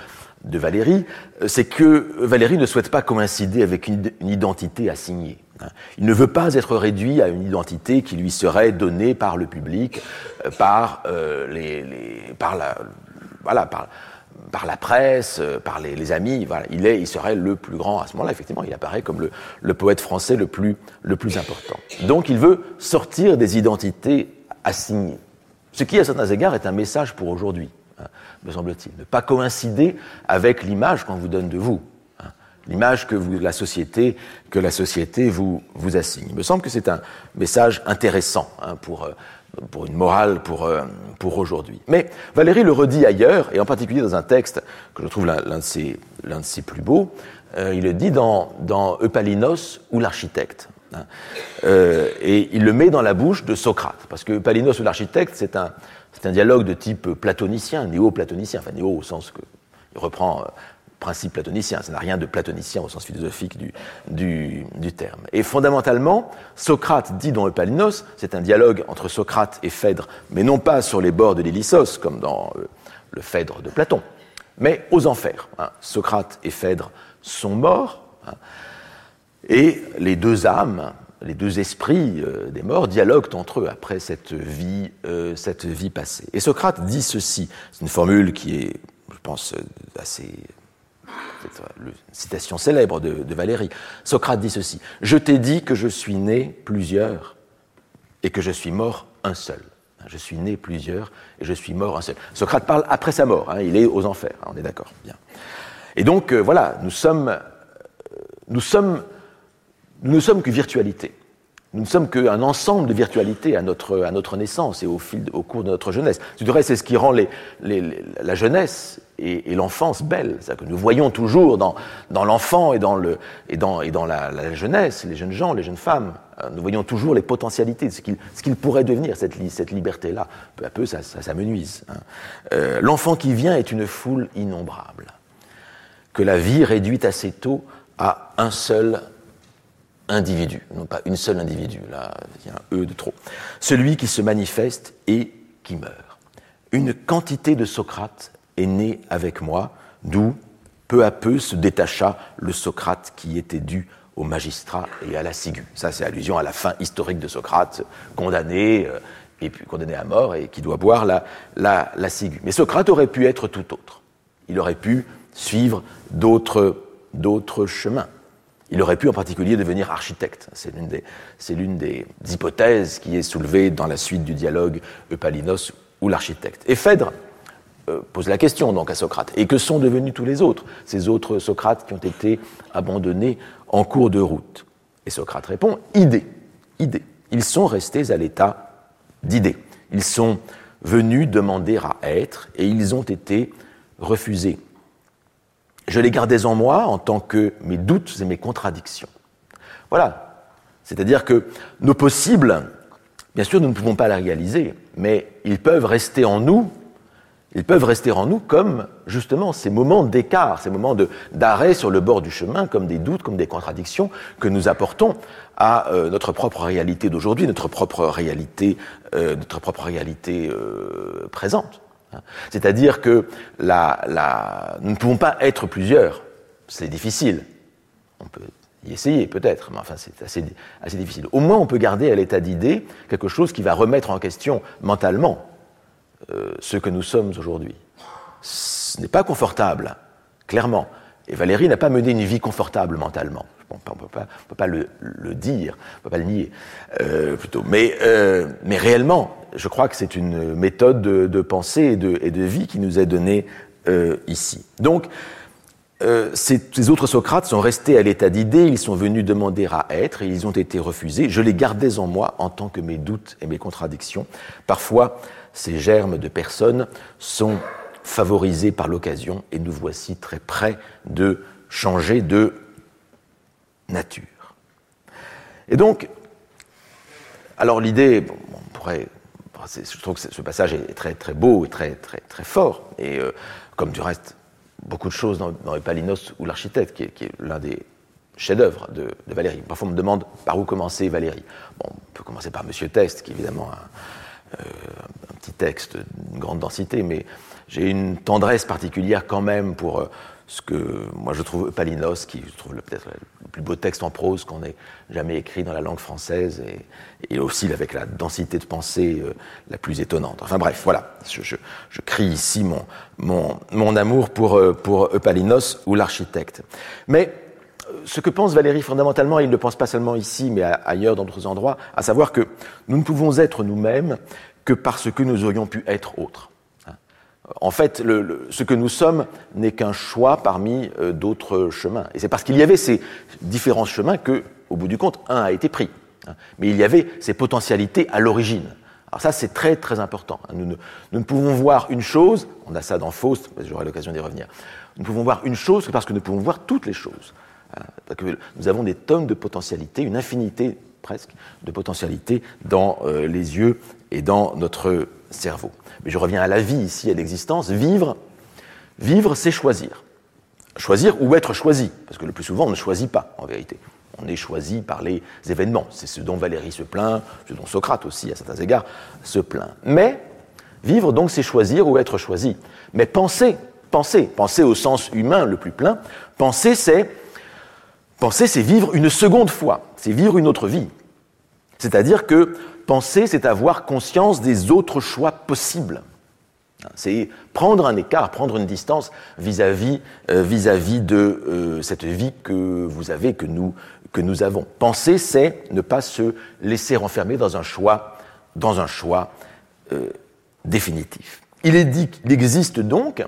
de Valérie, c'est que Valérie ne souhaite pas coïncider avec une, identité assignée. Hein. Il ne veut pas être réduit à une identité qui lui serait donnée par le public, euh, par, euh, les, par la, voilà, par, par la presse, euh, par les, amis. Il, est, il serait le plus grand à ce moment-là. Effectivement, il apparaît comme le, le, poète français le plus, le plus important. Donc, il veut sortir des identités assignées. Ce qui, à certains égards, est un message pour aujourd'hui, me semble-t-il. Ne pas coïncider avec l'image qu'on vous donne de vous, hein. l'image que la société, que la société vous, vous assigne. Il me semble que c'est un message intéressant hein, pour, euh, pour une morale pour, euh, pour aujourd'hui. Mais Valérie le redit ailleurs, et en particulier dans un texte que je trouve l'un de, ses, de ses plus beaux, euh, il le dit dans, dans Eupalinos ou l'architecte. Hein. Et il le met dans la bouche de Socrate, parce que Eupalinos ou l'architecte, c'est un, un dialogue de type platonicien, néo-platonicien, enfin néo au sens que il reprend principe platonicien, ça n'a rien de platonicien au sens philosophique du, terme. Et fondamentalement, Socrate dit dans Eupalinos, c'est un dialogue entre Socrate et Phèdre, mais non pas sur les bords de l'Ilissos, comme dans euh, le Phèdre de Platon, mais aux enfers. Hein. Socrate et Phèdre sont morts, hein, et les deux âmes, les deux esprits euh, des morts dialoguent entre eux après cette vie, euh, cette vie passée. Et Socrate dit ceci, c'est une formule qui est, je pense, assez une citation célèbre de, Valérie. Socrate dit ceci Je t'ai dit que je suis né plusieurs et que je suis mort un seul. Je suis né plusieurs et je suis mort un seul. Socrate parle après sa mort, hein, il est aux enfers, hein, on est d'accord. Bien. Et donc, euh, voilà, nous sommes, euh, nous sommes, nous ne sommes que virtualité. Nous ne sommes qu'un ensemble de virtualités à notre, naissance et au, fil, au cours de notre jeunesse. Du reste, c'est ce qui rend la jeunesse et, l'enfance belle. C'est-à-dire que nous voyons toujours dans, l'enfant et dans, la, jeunesse, les jeunes gens, les jeunes femmes, euh, nous voyons toujours les potentialités, ce qu'il qu pourrait devenir, cette, liberté-là. Peu à peu, ça, ça. Hein. Euh, L'enfant qui vient est une foule innombrable, que la vie réduit assez tôt à un seul individu, non pas une seule individu, là il y a un E de trop, celui qui se manifeste et qui meurt. Une quantité de Socrate est née avec moi, d'où peu à peu se détacha le Socrate qui était dû au magistrat et à la ciguë. Ça c'est allusion à la fin historique de Socrate, condamné euh, et puis condamné à mort et qui doit boire la, la, la ciguë. Mais Socrate aurait pu être tout autre. Il aurait pu suivre d'autres chemins. Il aurait pu en particulier devenir architecte. C'est l'une des, des hypothèses qui est soulevée dans la suite du dialogue Eupalinos ou l'architecte. Et Phèdre euh, pose la question donc à Socrate. Et que sont devenus tous les autres, ces autres Socrates qui ont été abandonnés en cours de route? Et Socrate répond idées. Idées. Ils sont restés à l'état d'idées. Ils sont venus demander à être et ils ont été refusés je les gardais en moi en tant que mes doutes et mes contradictions. Voilà. C'est-à-dire que nos possibles, bien sûr, nous ne pouvons pas les réaliser, mais ils peuvent rester en nous, ils peuvent rester en nous comme justement ces moments d'écart, ces moments d'arrêt sur le bord du chemin, comme des doutes, comme des contradictions que nous apportons à euh, notre propre réalité d'aujourd'hui, notre propre réalité, euh, notre propre réalité euh, présente. C'est-à-dire que nous ne pouvons pas être plusieurs. C'est difficile. On peut y essayer peut-être, mais enfin c'est assez, assez, difficile. Au moins on peut garder à l'état d'idée quelque chose qui va remettre en question mentalement euh, ce que nous sommes aujourd'hui. Ce n'est pas confortable, clairement. Et Valérie n'a pas mené une vie confortable mentalement. On ne peut pas, le, dire, on ne peut pas le nier, euh, plutôt. Mais, euh, mais réellement, je crois que c'est une méthode de, pensée et de, vie qui nous est donnée euh, ici. Donc, ces, autres Socrates sont restés à l'état d'idée, ils sont venus demander à être et ils ont été refusés. Je les gardais en moi en tant que mes doutes et mes contradictions. Parfois, ces germes de personnes sont favorisés par l'occasion et nous voici très près de changer de nature. Et donc, alors l'idée, on pourrait je trouve que ce passage est très très beau et très très très fort. Et euh, comme du reste, beaucoup de choses dans, dans Epalinos ou l'architecte, qui est, l'un des chefs-d'œuvre de, Valérie. Parfois on me demande par où commencer Valérie. Bon, on peut commencer par Monsieur Test, qui est évidemment un, euh, petit texte d'une grande densité, mais j'ai une tendresse particulière quand même pour euh, ce que moi je trouve Palinos, qui je trouve peut-être le plus beau texte en prose qu'on ait jamais écrit dans la langue française, et, et aussi avec la densité de pensée euh, la plus étonnante. Enfin bref, voilà, je, crie ici mon, mon, mon amour pour, euh, pour Eupalinos ou l'architecte. Mais euh, ce que pense Valérie fondamentalement, il ne le pense pas seulement ici, mais ailleurs dans d'autres endroits, à savoir que nous ne pouvons être nous-mêmes que parce que nous aurions pu être autres. En fait, ce que nous sommes n'est qu'un choix parmi euh, d'autres chemins. Et c'est parce qu'il y avait ces différents chemins que, au bout du compte, un a été pris. Hein. Mais il y avait ces potentialités à l'origine. Alors ça, c'est très très important. Nous ne, nous ne, pouvons voir une chose, on a ça dans Faust, j'aurai l'occasion d'y revenir, nous ne pouvons voir une chose que parce que nous pouvons voir toutes les choses. Hein. Nous avons des tonnes de potentialités, une infinité presque de potentialités dans euh, les yeux et dans notre cerveau. Mais je reviens à la vie ici, à l'existence. Vivre, vivre, c'est choisir. Choisir ou être choisi, parce que le plus souvent, on ne choisit pas, en vérité. On est choisi par les événements. C'est ce dont Valérie se plaint, ce dont Socrate aussi, à certains égards, se plaint. Mais vivre, donc, c'est choisir ou être choisi. Mais penser, penser, penser au sens humain le plus plein, penser, c'est penser, c'est vivre une seconde fois, c'est vivre une autre vie. C'est-à-dire que penser, c'est avoir conscience des autres choix possibles. C'est prendre un écart, prendre une distance vis-à-vis euh, de euh, cette vie que vous avez, que nous, avons. Penser, c'est ne pas se laisser renfermer dans un choix, dans un choix définitif. Il, est dit, il existe donc,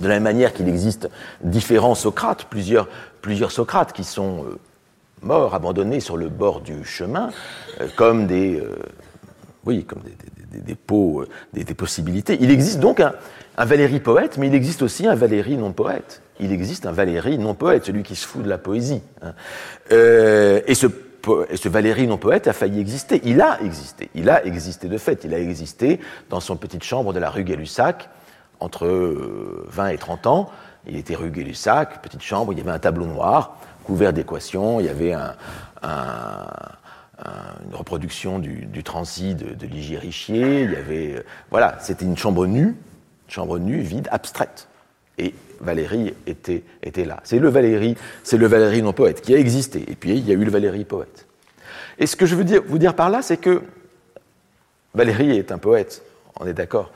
de la même manière qu'il existe différents Socrates, plusieurs Socrates qui sont morts, abandonnés sur le bord du chemin, comme des, oui, comme des, des, pots, des, possibilités. Il existe donc un, un Valérie poète, mais il existe aussi un Valérie non poète. Il existe un Valérie non poète, celui qui se fout de la poésie. Hein. Euh, et, ce, et ce Valérie non poète a failli exister. Il a existé. Il a existé de fait. Il a existé dans son petite chambre de la rue Gay-Lussac, entre 20 et 30 ans. Il était rue Gay-Lussac, petite chambre, il y avait un tableau noir couvert d'équations, il y avait un, un une reproduction du, transi de, Ligier Richier, il y euh, voilà, c'était une chambre nue, chambre nue, vide, abstraite. Et Valérie était, là. C'est le Valérie, c'est le Valérie non poète qui a existé. Et puis il y a eu le Valérie poète. Et ce que je veux vous dire par là, c'est que Valérie est un poète, on est d'accord.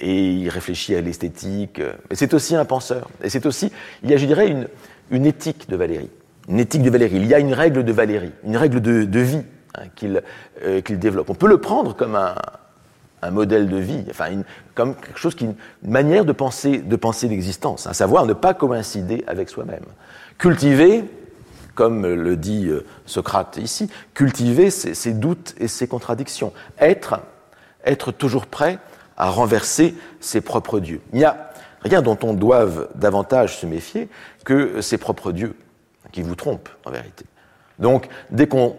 Et il réfléchit à l'esthétique, mais c'est aussi un penseur. Et c'est aussi, il y a, je dirais, une, une éthique de Valérie. Une éthique de Valérie. Il y a une règle de Valérie, une règle de, vie hein, euh, qu'il développe. On peut le prendre comme un, modèle de vie, comme quelque chose qui, une manière de penser, de penser l'existence, à savoir ne pas coïncider avec soi-même. Cultiver, comme le dit euh, Socrate ici, cultiver ses, doutes et ses contradictions, être, être toujours prêt à renverser ses propres dieux. Il n'y a rien dont on doive davantage se méfier que ses propres dieux, qui vous trompent en vérité. Donc, dès qu'on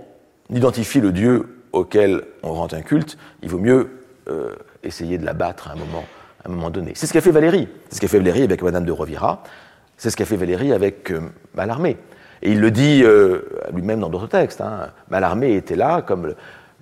identifie le Dieu auquel on rend un culte, il vaut mieux euh, essayer de la battre à un moment, donné. C'est ce qu'a fait Valérie. C'est ce qu'a fait Valérie avec Madame de Rovira. C'est ce qu'a fait Valérie avec euh, Mallarmé. Et il le dit euh, lui-même dans d'autres textes. Hein. Était là comme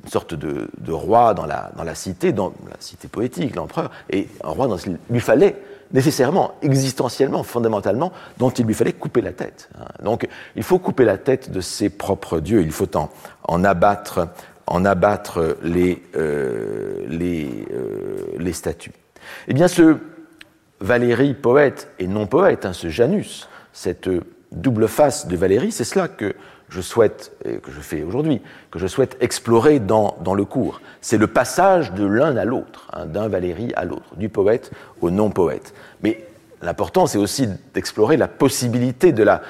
une sorte de, roi dans la, dans la cité, dans la cité poétique, l'empereur, et un roi dont il lui fallait nécessairement, existentiellement, fondamentalement, dont il lui fallait couper la tête. Hein. Donc il faut couper la tête de ses propres dieux, il faut en, en abattre en abattre les, euh, euh, les, statues. Eh bien, ce Valérie poète et non poète, hein, ce Janus, cette double face de Valérie, c'est cela que que je fais aujourd'hui, que je souhaite explorer dans, dans le cours. C'est le passage de l'un à l'autre, hein, d'un Valérie à l'autre, du poète au non-poète. Mais l'important, c'est aussi d'explorer la possibilité de la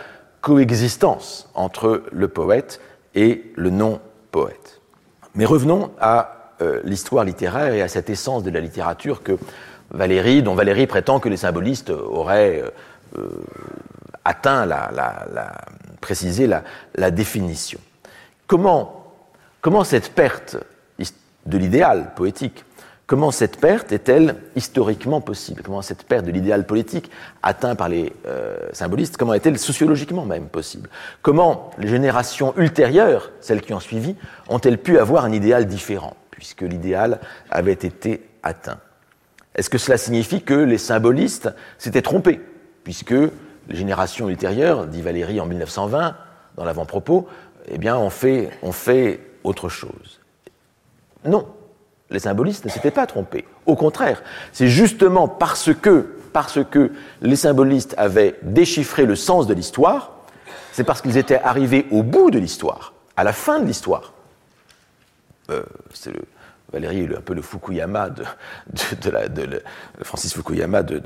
coexistence entre le poète et le non-poète. Mais revenons à euh, l'histoire littéraire et à cette essence de la littérature que Valérie, dont Valérie prétend que les symbolistes auraient euh, euh, atteint, la, précisé la, définition. Comment, comment cette perte de l'idéal poétique Comment cette perte est-elle historiquement possible? Comment cette perte de l'idéal politique atteint par les euh, symbolistes, comment est-elle sociologiquement même possible? Comment les générations ultérieures, celles qui ont suivi, ont-elles pu avoir un idéal différent, puisque l'idéal avait été atteint? Est-ce que cela signifie que les symbolistes s'étaient trompés, puisque les générations ultérieures, dit Valérie en 1920, dans l'avant-propos, eh bien, ont fait, ont fait autre chose Non, les symbolistes ne s'étaient pas trompés. Au contraire, c'est justement parce que, parce que les symbolistes avaient déchiffré le sens de l'histoire, c'est parce qu'ils étaient arrivés au bout de l'histoire, à la fin de l'histoire. Euh, c'est le, Valérie est un peu le Fukuyama de, Francis Fukuyama de,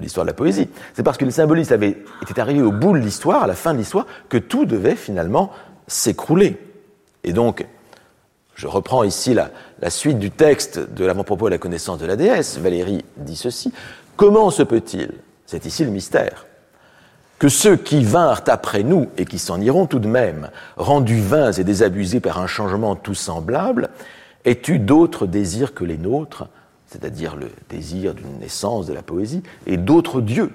l'histoire de la poésie. C'est parce que les symbolistes avaient, étaient arrivés au bout de l'histoire, à la fin de l'histoire, que tout devait finalement s'écrouler. Et donc, je reprends ici la, suite du texte de l'avant-propos à la connaissance de la déesse. Valérie dit ceci. Comment se peut-il, c'est ici le mystère, que ceux qui vinrent après nous et qui s'en iront tout de même, rendus vains et désabusés par un changement tout semblable, eu d'autres désirs que les nôtres, c'est-à-dire le désir d'une naissance de la poésie, et d'autres dieux,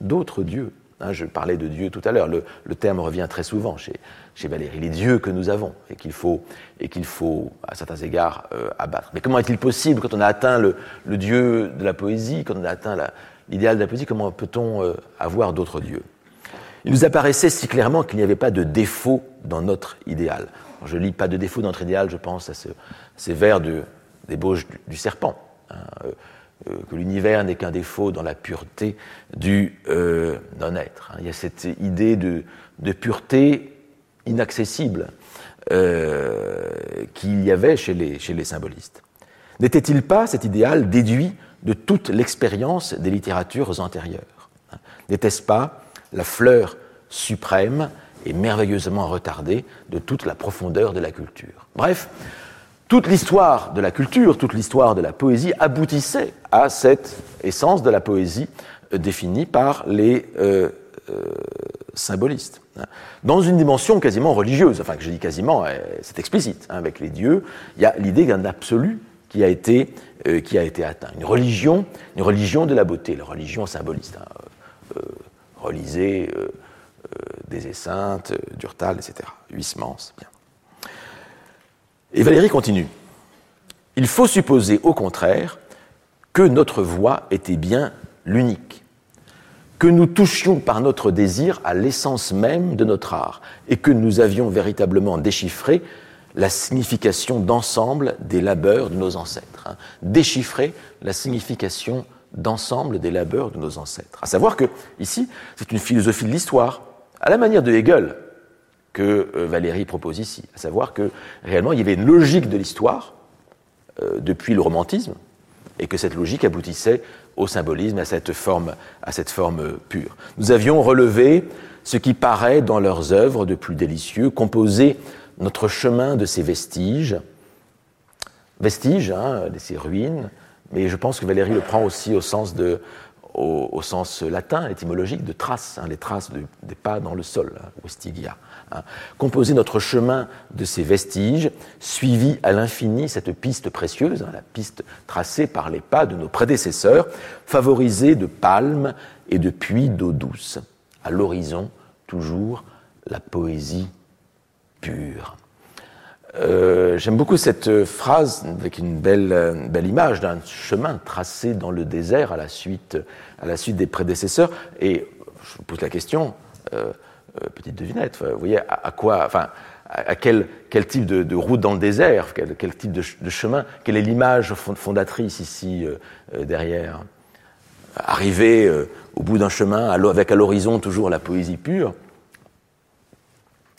d'autres dieux. Hein, je parlais de Dieu tout à l'heure, le, terme revient très souvent chez, chez Valérie, les dieux que nous avons et qu'il faut, faut, à certains égards, euh, abattre. Mais comment est-il possible, quand on a atteint le, Dieu de la poésie, quand on a atteint l'idéal de la poésie, comment peut-on euh, avoir d'autres dieux? Il nous apparaissait si clairement qu'il n'y avait pas de défaut dans notre idéal. Je lis pas de défaut dans notre idéal, je pense à ces vers de d'ébauche du, serpent. Hein, euh, euh, que l'univers n'est qu'un défaut dans la pureté du euh, non-être. Hein. Il y a cette idée de, pureté inaccessible qu'il y avait chez les, chez les symbolistes. N'était-il pas cet idéal déduit de toute l'expérience des littératures antérieures N'était-ce pas la fleur suprême et merveilleusement retardée de toute la profondeur de la culture Bref, toute l'histoire de la culture, toute l'histoire de la poésie aboutissait à cette essence de la poésie euh, définie par les euh, euh, symbolistes. Hein. Dans une dimension quasiment religieuse, enfin que je dis quasiment, c'est explicite, hein, avec les dieux, il y a l'idée d'un absolu qui a été, atteint. Une religion, une religion de la beauté, la religion symboliste. Hein, relisez des Esseintes, Durtal, etc. Huysmans, bien. Et Valérie continue. Il faut supposer au contraire que notre voix était bien l'unique, que nous touchions par notre désir à l'essence même de notre art et que nous avions véritablement déchiffré la signification d'ensemble des labeurs de nos ancêtres. Hein. Déchiffrer la signification d'ensemble des labeurs de nos ancêtres. À savoir que, ici, c'est une philosophie de l'histoire, à la manière de Hegel, que euh, Valérie propose ici, à savoir que réellement il y avait une logique de l'histoire euh, depuis le romantisme, et que cette logique aboutissait au symbolisme, à cette forme, à cette forme pure. Nous avions relevé ce qui paraît dans leurs œuvres de plus délicieux, composé notre chemin de ces vestiges, vestiges, hein, de ces ruines, mais je pense que Valérie le prend aussi au sens de, au, sens latin, étymologique, de traces, hein, les traces des pas dans le sol, hein, vestigia. Hein. Composer notre chemin de ces vestiges, suivi à l'infini cette piste précieuse, la piste tracée par les pas de nos prédécesseurs, favorisée de palmes et de puits d'eau douce. À l'horizon, toujours la poésie pure. Euh, j'aime beaucoup cette phrase avec une belle, belle image d'un chemin tracé dans le désert à la suite, à la suite des prédécesseurs. Et je vous pose la question, euh, euh, petite devinette, vous voyez à, quoi, enfin, à quel, quel type de, route dans le désert, quel type de, chemin, quelle est l'image fondatrice ici derrière? Arriver au bout d'un chemin avec à l'horizon toujours la poésie pure,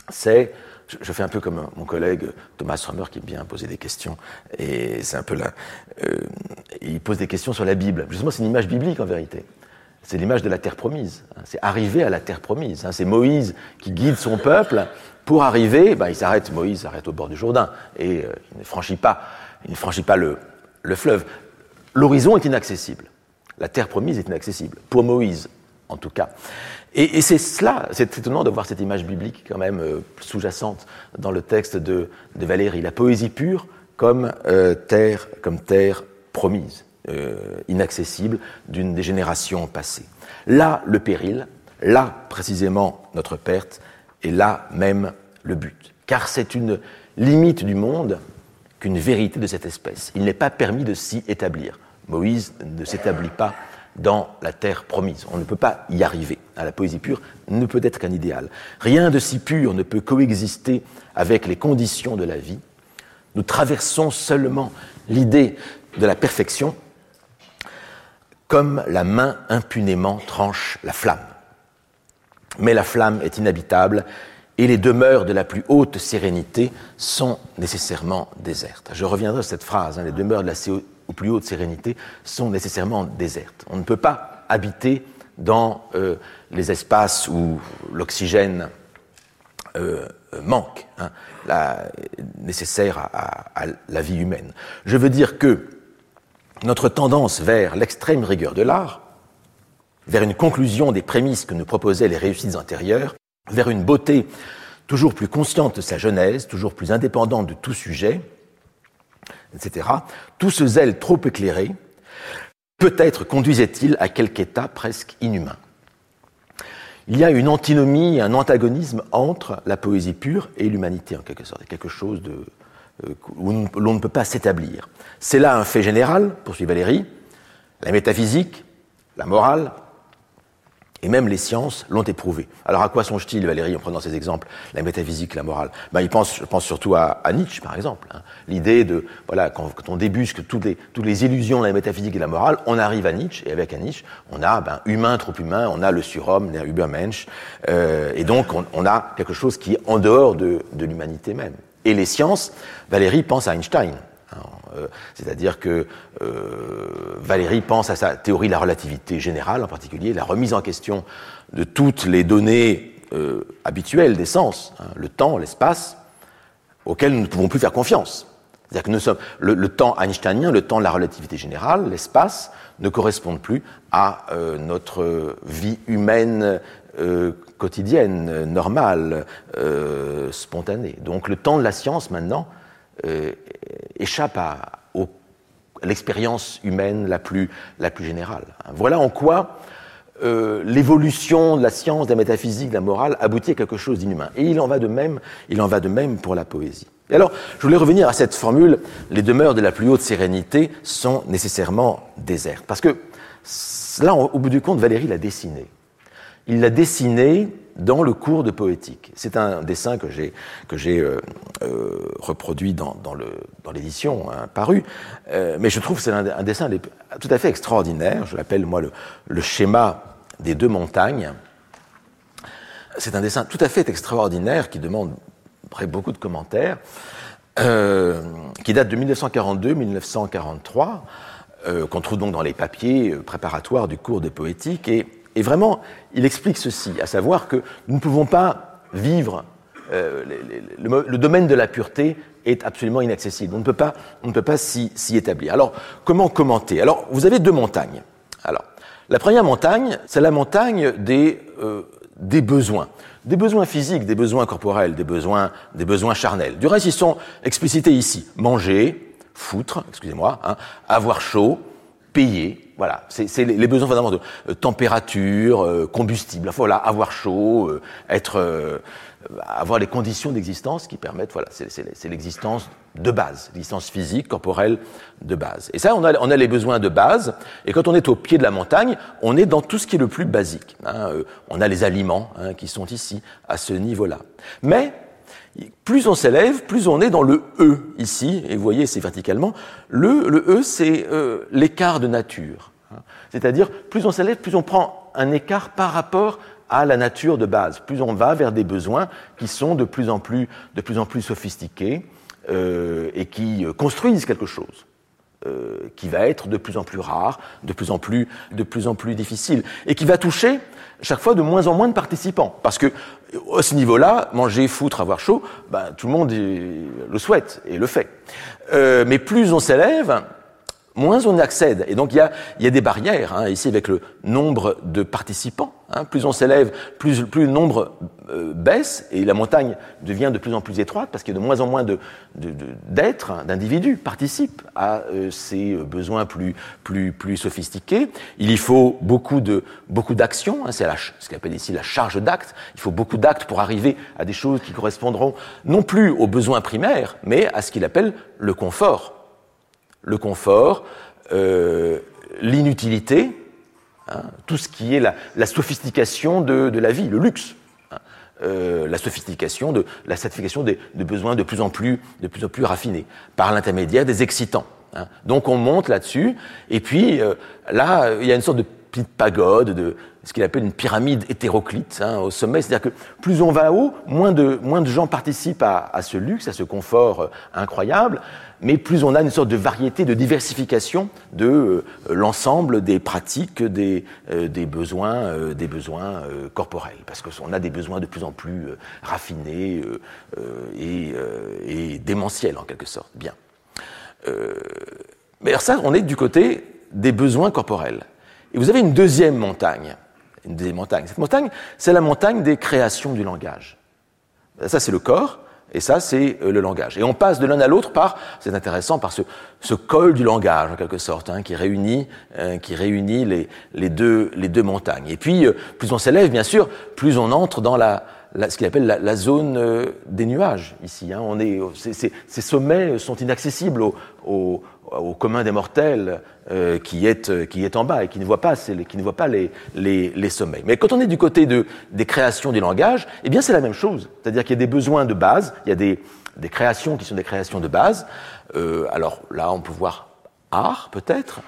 c'est je, fais un peu comme mon collègue Thomas Römer qui aime bien poser des questions. Et c'est un peu là. Euh, il pose des questions sur la Bible. Justement, c'est une image biblique en vérité. C'est l'image de la terre promise. C'est arriver à la terre promise. C'est Moïse qui guide son peuple pour arriver. Ben, il s'arrête, Moïse s'arrête au bord du Jourdain et euh, il ne franchit pas, il ne franchit pas le fleuve. L'horizon est inaccessible. La terre promise est inaccessible pour Moïse, en tout cas. Et, c'est cela, c'est étonnant de voir cette image biblique quand même euh, sous-jacente dans le texte de, Valérie, la poésie pure comme euh, terre, comme terre promise, euh, inaccessible d'une des générations passées. Là, le péril, là précisément notre perte, et là même le but. Car c'est une limite du monde qu'une vérité de cette espèce. Il n'est pas permis de s'y établir. Moïse ne s'établit pas dans la terre promise. On ne peut pas y arriver. La poésie pure ne peut être qu'un idéal. Rien de si pur ne peut coexister avec les conditions de la vie. Nous traversons seulement l'idée de la perfection comme la main impunément tranche la flamme. Mais la flamme est inhabitable et les demeures de la plus haute sérénité sont nécessairement désertes. Je reviendrai sur cette phrase, hein, les demeures de la ou plus haute sérénité sont nécessairement désertes. On ne peut pas habiter dans euh, les espaces où l'oxygène euh, manque, hein, nécessaire à, la vie humaine. Je veux dire que notre tendance vers l'extrême rigueur de l'art, vers une conclusion des prémices que nous proposaient les réussites antérieures, vers une beauté toujours plus consciente de sa genèse, toujours plus indépendante de tout sujet, etc., tout ce zèle trop éclairé, peut-être conduisait-il à quelque état presque inhumain. Il y a une antinomie, un antagonisme entre la poésie pure et l'humanité, en quelque sorte, quelque chose euh, où l'on ne peut pas s'établir. C'est là un fait général, poursuit Valérie, la métaphysique, la morale, et même les sciences l'ont éprouvé. Alors à quoi songe-t-il, Valérie, en prenant ces exemples, la métaphysique, la morale? Ben, il pense, Je pense surtout à, Nietzsche, par exemple. Hein. L'idée de, voilà, quand, on débusque toutes les, toutes les illusions de la métaphysique et de la morale, on arrive à Nietzsche, et avec Nietzsche, on a ben, humain, trop humain, on a le surhomme, le Übermensch, euh, et donc on, a quelque chose qui est en dehors de, de l'humanité même. Et les sciences, Valérie pense à Einstein. Hein, C'est-à-dire que Valérie pense à sa théorie de la relativité générale, en particulier la remise en question de toutes les données habituelles des sens, hein, le temps, l'espace, auxquelles nous ne pouvons plus faire confiance. C'est-à-dire que le, temps einsteinien, le temps de la relativité générale, l'espace, ne correspondent plus à euh, notre vie humaine euh, quotidienne, normale, euh, spontanée. Donc le temps de la science maintenant échappe à, l'expérience humaine la plus, la plus générale. Voilà en quoi l'évolution de la science, de la métaphysique, de la morale aboutit à quelque chose d'inhumain. Et il en va de même, il en va de même pour la poésie. Et alors, je voulais revenir à cette formule les demeures de la plus haute sérénité sont nécessairement désertes. Parce que là, au bout du compte, Valérie l'a dessiné. Il l'a dessiné dans le cours de poétique. C'est un dessin que j'ai que j'ai euh, euh, reproduit dans, dans l'édition hein, parue, euh, mais je trouve que c'est un, dessin tout à fait extraordinaire. Je l'appelle moi le, le schéma des deux montagnes. C'est un dessin tout à fait extraordinaire qui demande beaucoup de commentaires, qui date de 1942-1943, euh, qu'on trouve donc dans les papiers préparatoires du cours de poétique. Et, vraiment, il explique ceci, à savoir que nous ne pouvons pas vivre, le, domaine de la pureté est absolument inaccessible. On ne peut pas, pas s'y établir. Alors, comment commenter? Alors, vous avez deux montagnes. Alors, la première montagne, c'est la montagne des, des besoins des besoins physiques, des besoins corporels, des besoins, des besoins charnels. Du reste, ils sont explicités ici. Manger, foutre, excusez-moi, hein, avoir chaud, payer, voilà, c'est les, besoins fondamentaux. Euh, température, euh, combustible, voilà, avoir chaud, euh, être, avoir les conditions d'existence qui permettent, voilà, c'est l'existence de base, l'existence physique, corporelle de base. Et ça, on a, on a, les besoins de base, et quand on est au pied de la montagne, on est dans tout ce qui est le plus basique. Hein, euh, on a les aliments hein, qui sont ici, à ce niveau-là. Mais, plus on s'élève, plus on est dans le E ici, et vous voyez, c'est verticalement. Le, le E, c'est euh, l'écart de nature. Hein. C'est-à-dire, plus on s'élève, plus on prend un écart par rapport à la nature de base. Plus on va vers des besoins qui sont de plus en plus, de plus, en plus sophistiqués euh, et qui euh, construisent quelque chose. Euh, qui va être de plus en plus rare, de plus en plus, de plus en plus difficile, et qui va toucher chaque fois de moins en moins de participants. Parce que à ce niveau-là, manger, foutre, avoir chaud, ben, tout le monde le souhaite et le fait. Euh, mais plus on s'élève, moins on y accède. Et donc il y a, y a des barrières, hein, ici avec le nombre de participants. Hein, plus on s'élève, plus, plus, le nombre euh, baisse, et la montagne devient de plus en plus étroite, parce que de moins en moins d'êtres, de, de, hein, d'individus participent à euh, ces besoins plus, plus, plus sophistiqués. Il y faut beaucoup de beaucoup d'actions, hein, c'est ce qu'on appelle ici la charge d'actes. Il faut beaucoup d'actes pour arriver à des choses qui correspondront non plus aux besoins primaires, mais à ce qu'il appelle le confort le confort, euh, l'inutilité, hein, tout ce qui est la, sophistication de, la vie, le luxe, hein, euh, la sophistication de la satisfaction des, de besoins de plus en plus, de plus en plus raffinés, par l'intermédiaire des excitants. Hein. Donc on monte là-dessus, et puis euh, là, il y a une sorte de petite pagode, de ce qu'il appelle une pyramide hétéroclite au sommet. C'est-à-dire que plus on va haut, moins de, moins de gens participent à, à ce luxe, à ce confort incroyable mais plus on a une sorte de variété, de diversification de euh, l'ensemble des pratiques, des, euh, besoins, euh, des besoins corporels, parce qu'on a des besoins de plus en plus raffinés et, et, démentiels en quelque sorte. Bien. mais alors ça, on est du côté des besoins corporels. Et vous avez une deuxième montagne, une deuxième montagne. Cette montagne, c'est la montagne des créations du langage. Ça, c'est le corps. Et ça, c'est euh, le langage. Et on passe de l'un à l'autre par, c'est intéressant, par ce, ce, col du langage, en quelque sorte, hein, qui réunit, euh, qui réunit les, les, deux, les deux montagnes. Et puis, euh, plus on s'élève, bien sûr, plus on entre dans la, la ce qu'il appelle la, la, zone des nuages, ici. Hein. On est, ces sommets sont inaccessibles aux, aux, au commun des mortels euh, qui, est, qui est en bas et qui ne voit pas, qui ne voit pas les, les, sommets. Mais quand on est du côté de, des créations du langage, eh bien c'est la même chose. C'est-à-dire qu'il y a des besoins de base, il y a des, des créations qui sont des créations de base. Euh, alors là, on peut voir art, peut-être,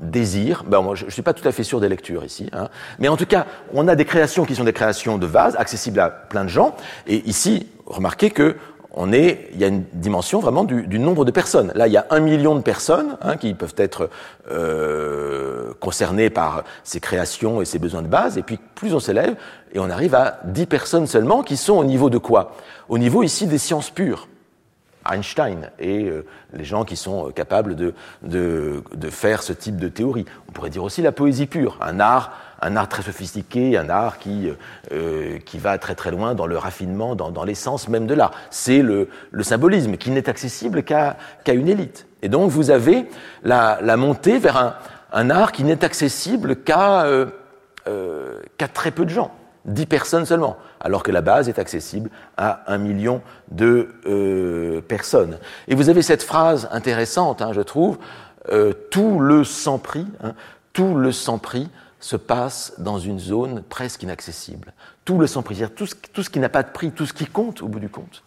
désir. Ben, moi, je ne suis pas tout à fait sûr des lectures ici. Hein. Mais en tout cas, on a des créations qui sont des créations de base, accessibles à plein de gens. Et ici, remarquez que on est, il y a une dimension vraiment du, nombre de personnes. Là, il y a un million de personnes hein, qui peuvent être euh, concernées par ces créations et ces besoins de base, et puis plus on s'élève, et on arrive à 10 personnes seulement qui sont au niveau de quoi? Au niveau ici des sciences pures. Einstein et euh, les gens qui sont capables de, de, faire ce type de théorie. On pourrait dire aussi la poésie pure, un art un art très sophistiqué, un art qui, euh, va très très loin dans le raffinement, dans, l'essence même de l'art. C'est le, symbolisme qui n'est accessible qu'à une élite. Et donc vous avez la, montée vers un, art qui n'est accessible qu'à euh, euh, très peu de gens, dix personnes seulement, alors que la base est accessible à un million de euh, personnes. Et vous avez cette phrase intéressante, hein, je trouve, euh, tout le sans prix, hein, tout le sans prix se passe dans une zone presque inaccessible. Tout le sans-prix, tout, tout, ce qui n'a pas de prix, tout ce qui compte au bout du compte,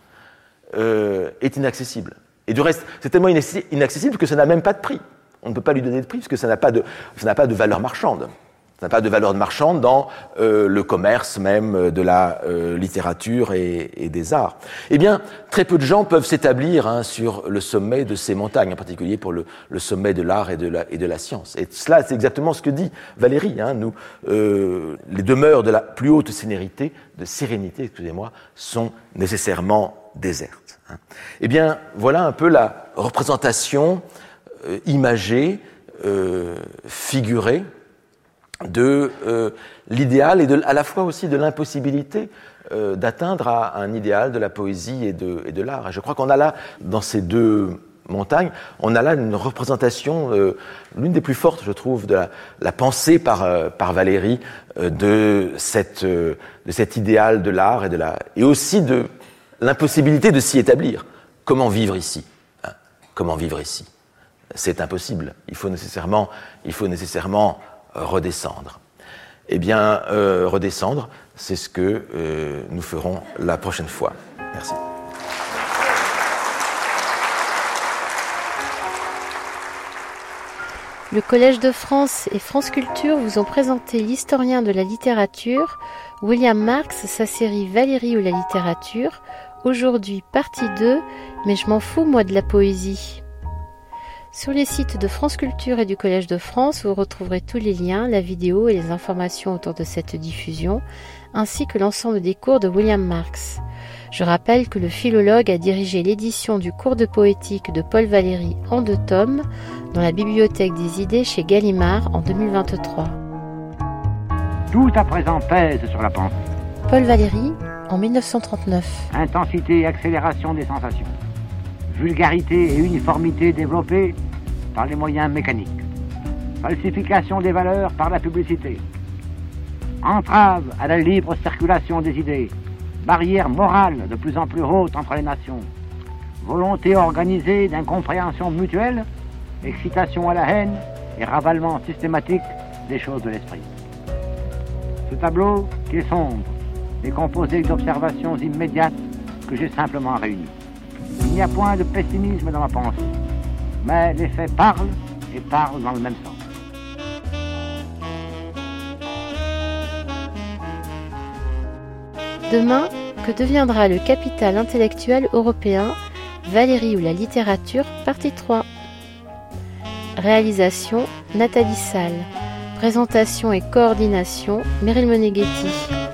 euh, est inaccessible. Et du reste, c'est tellement inaccessible que ça n'a même pas de prix. On ne peut pas lui donner de prix parce que ça n'a pas, pas de valeur marchande. Ça n'a pas de valeur de marchande dans euh, le commerce même de la euh, littérature et, et, des arts. Eh bien, très peu de gens peuvent s'établir hein, sur le sommet de ces montagnes, en particulier pour le, le sommet de l'art et, la, et de la science. Et cela, c'est exactement ce que dit Valérie. Hein, nous, euh, les demeures de la plus haute sérénité, de sérénité, excusez-moi, sont nécessairement désertes. Hein. Eh bien, voilà un peu la représentation euh, imagée, euh, figurée de euh, l'idéal et à la fois aussi de l'impossibilité euh, d'atteindre à un idéal de la poésie et de, l'art. Je crois qu'on a là, dans ces deux montagnes, on a là une représentation, euh, l'une des plus fortes, je trouve, de la, pensée par, Valérie de, cette, cet idéal de l'art et, de la, et aussi de l'impossibilité de s'y établir. Comment vivre ici hein? Comment vivre ici? C'est impossible. Il faut nécessairement, il faut nécessairement redescendre. Eh bien, euh, redescendre, c'est ce que euh, nous ferons la prochaine fois. Merci. Le Collège de France et France Culture vous ont présenté l'historien de la littérature, William Marx, sa série Valérie ou la littérature, aujourd'hui partie 2, mais je m'en fous moi de la poésie. Sur les sites de France Culture et du Collège de France, vous retrouverez tous les liens, la vidéo et les informations autour de cette diffusion, ainsi que l'ensemble des cours de William Marx. Je rappelle que le philologue a dirigé l'édition du cours de poétique de Paul Valéry en deux tomes dans la Bibliothèque des idées chez Gallimard en 2023. Tout à présent pèse sur la pensée. Paul Valéry en 1939. Intensité et accélération des sensations. Vulgarité et uniformité développées par les moyens mécaniques, falsification des valeurs par la publicité, entrave à la libre circulation des idées, barrière morale de plus en plus haute entre les nations, volonté organisée d'incompréhension mutuelle, excitation à la haine et ravalement systématique des choses de l'esprit. Ce tableau, qui est sombre, est composé d'observations immédiates que j'ai simplement réunies. Il n'y a point de pessimisme dans ma pensée mais les faits parlent et parlent dans le même sens. Demain, que deviendra le capital intellectuel européen Valérie ou la littérature, partie 3. Réalisation Nathalie Salle. Présentation et coordination Meryl Moneghetti.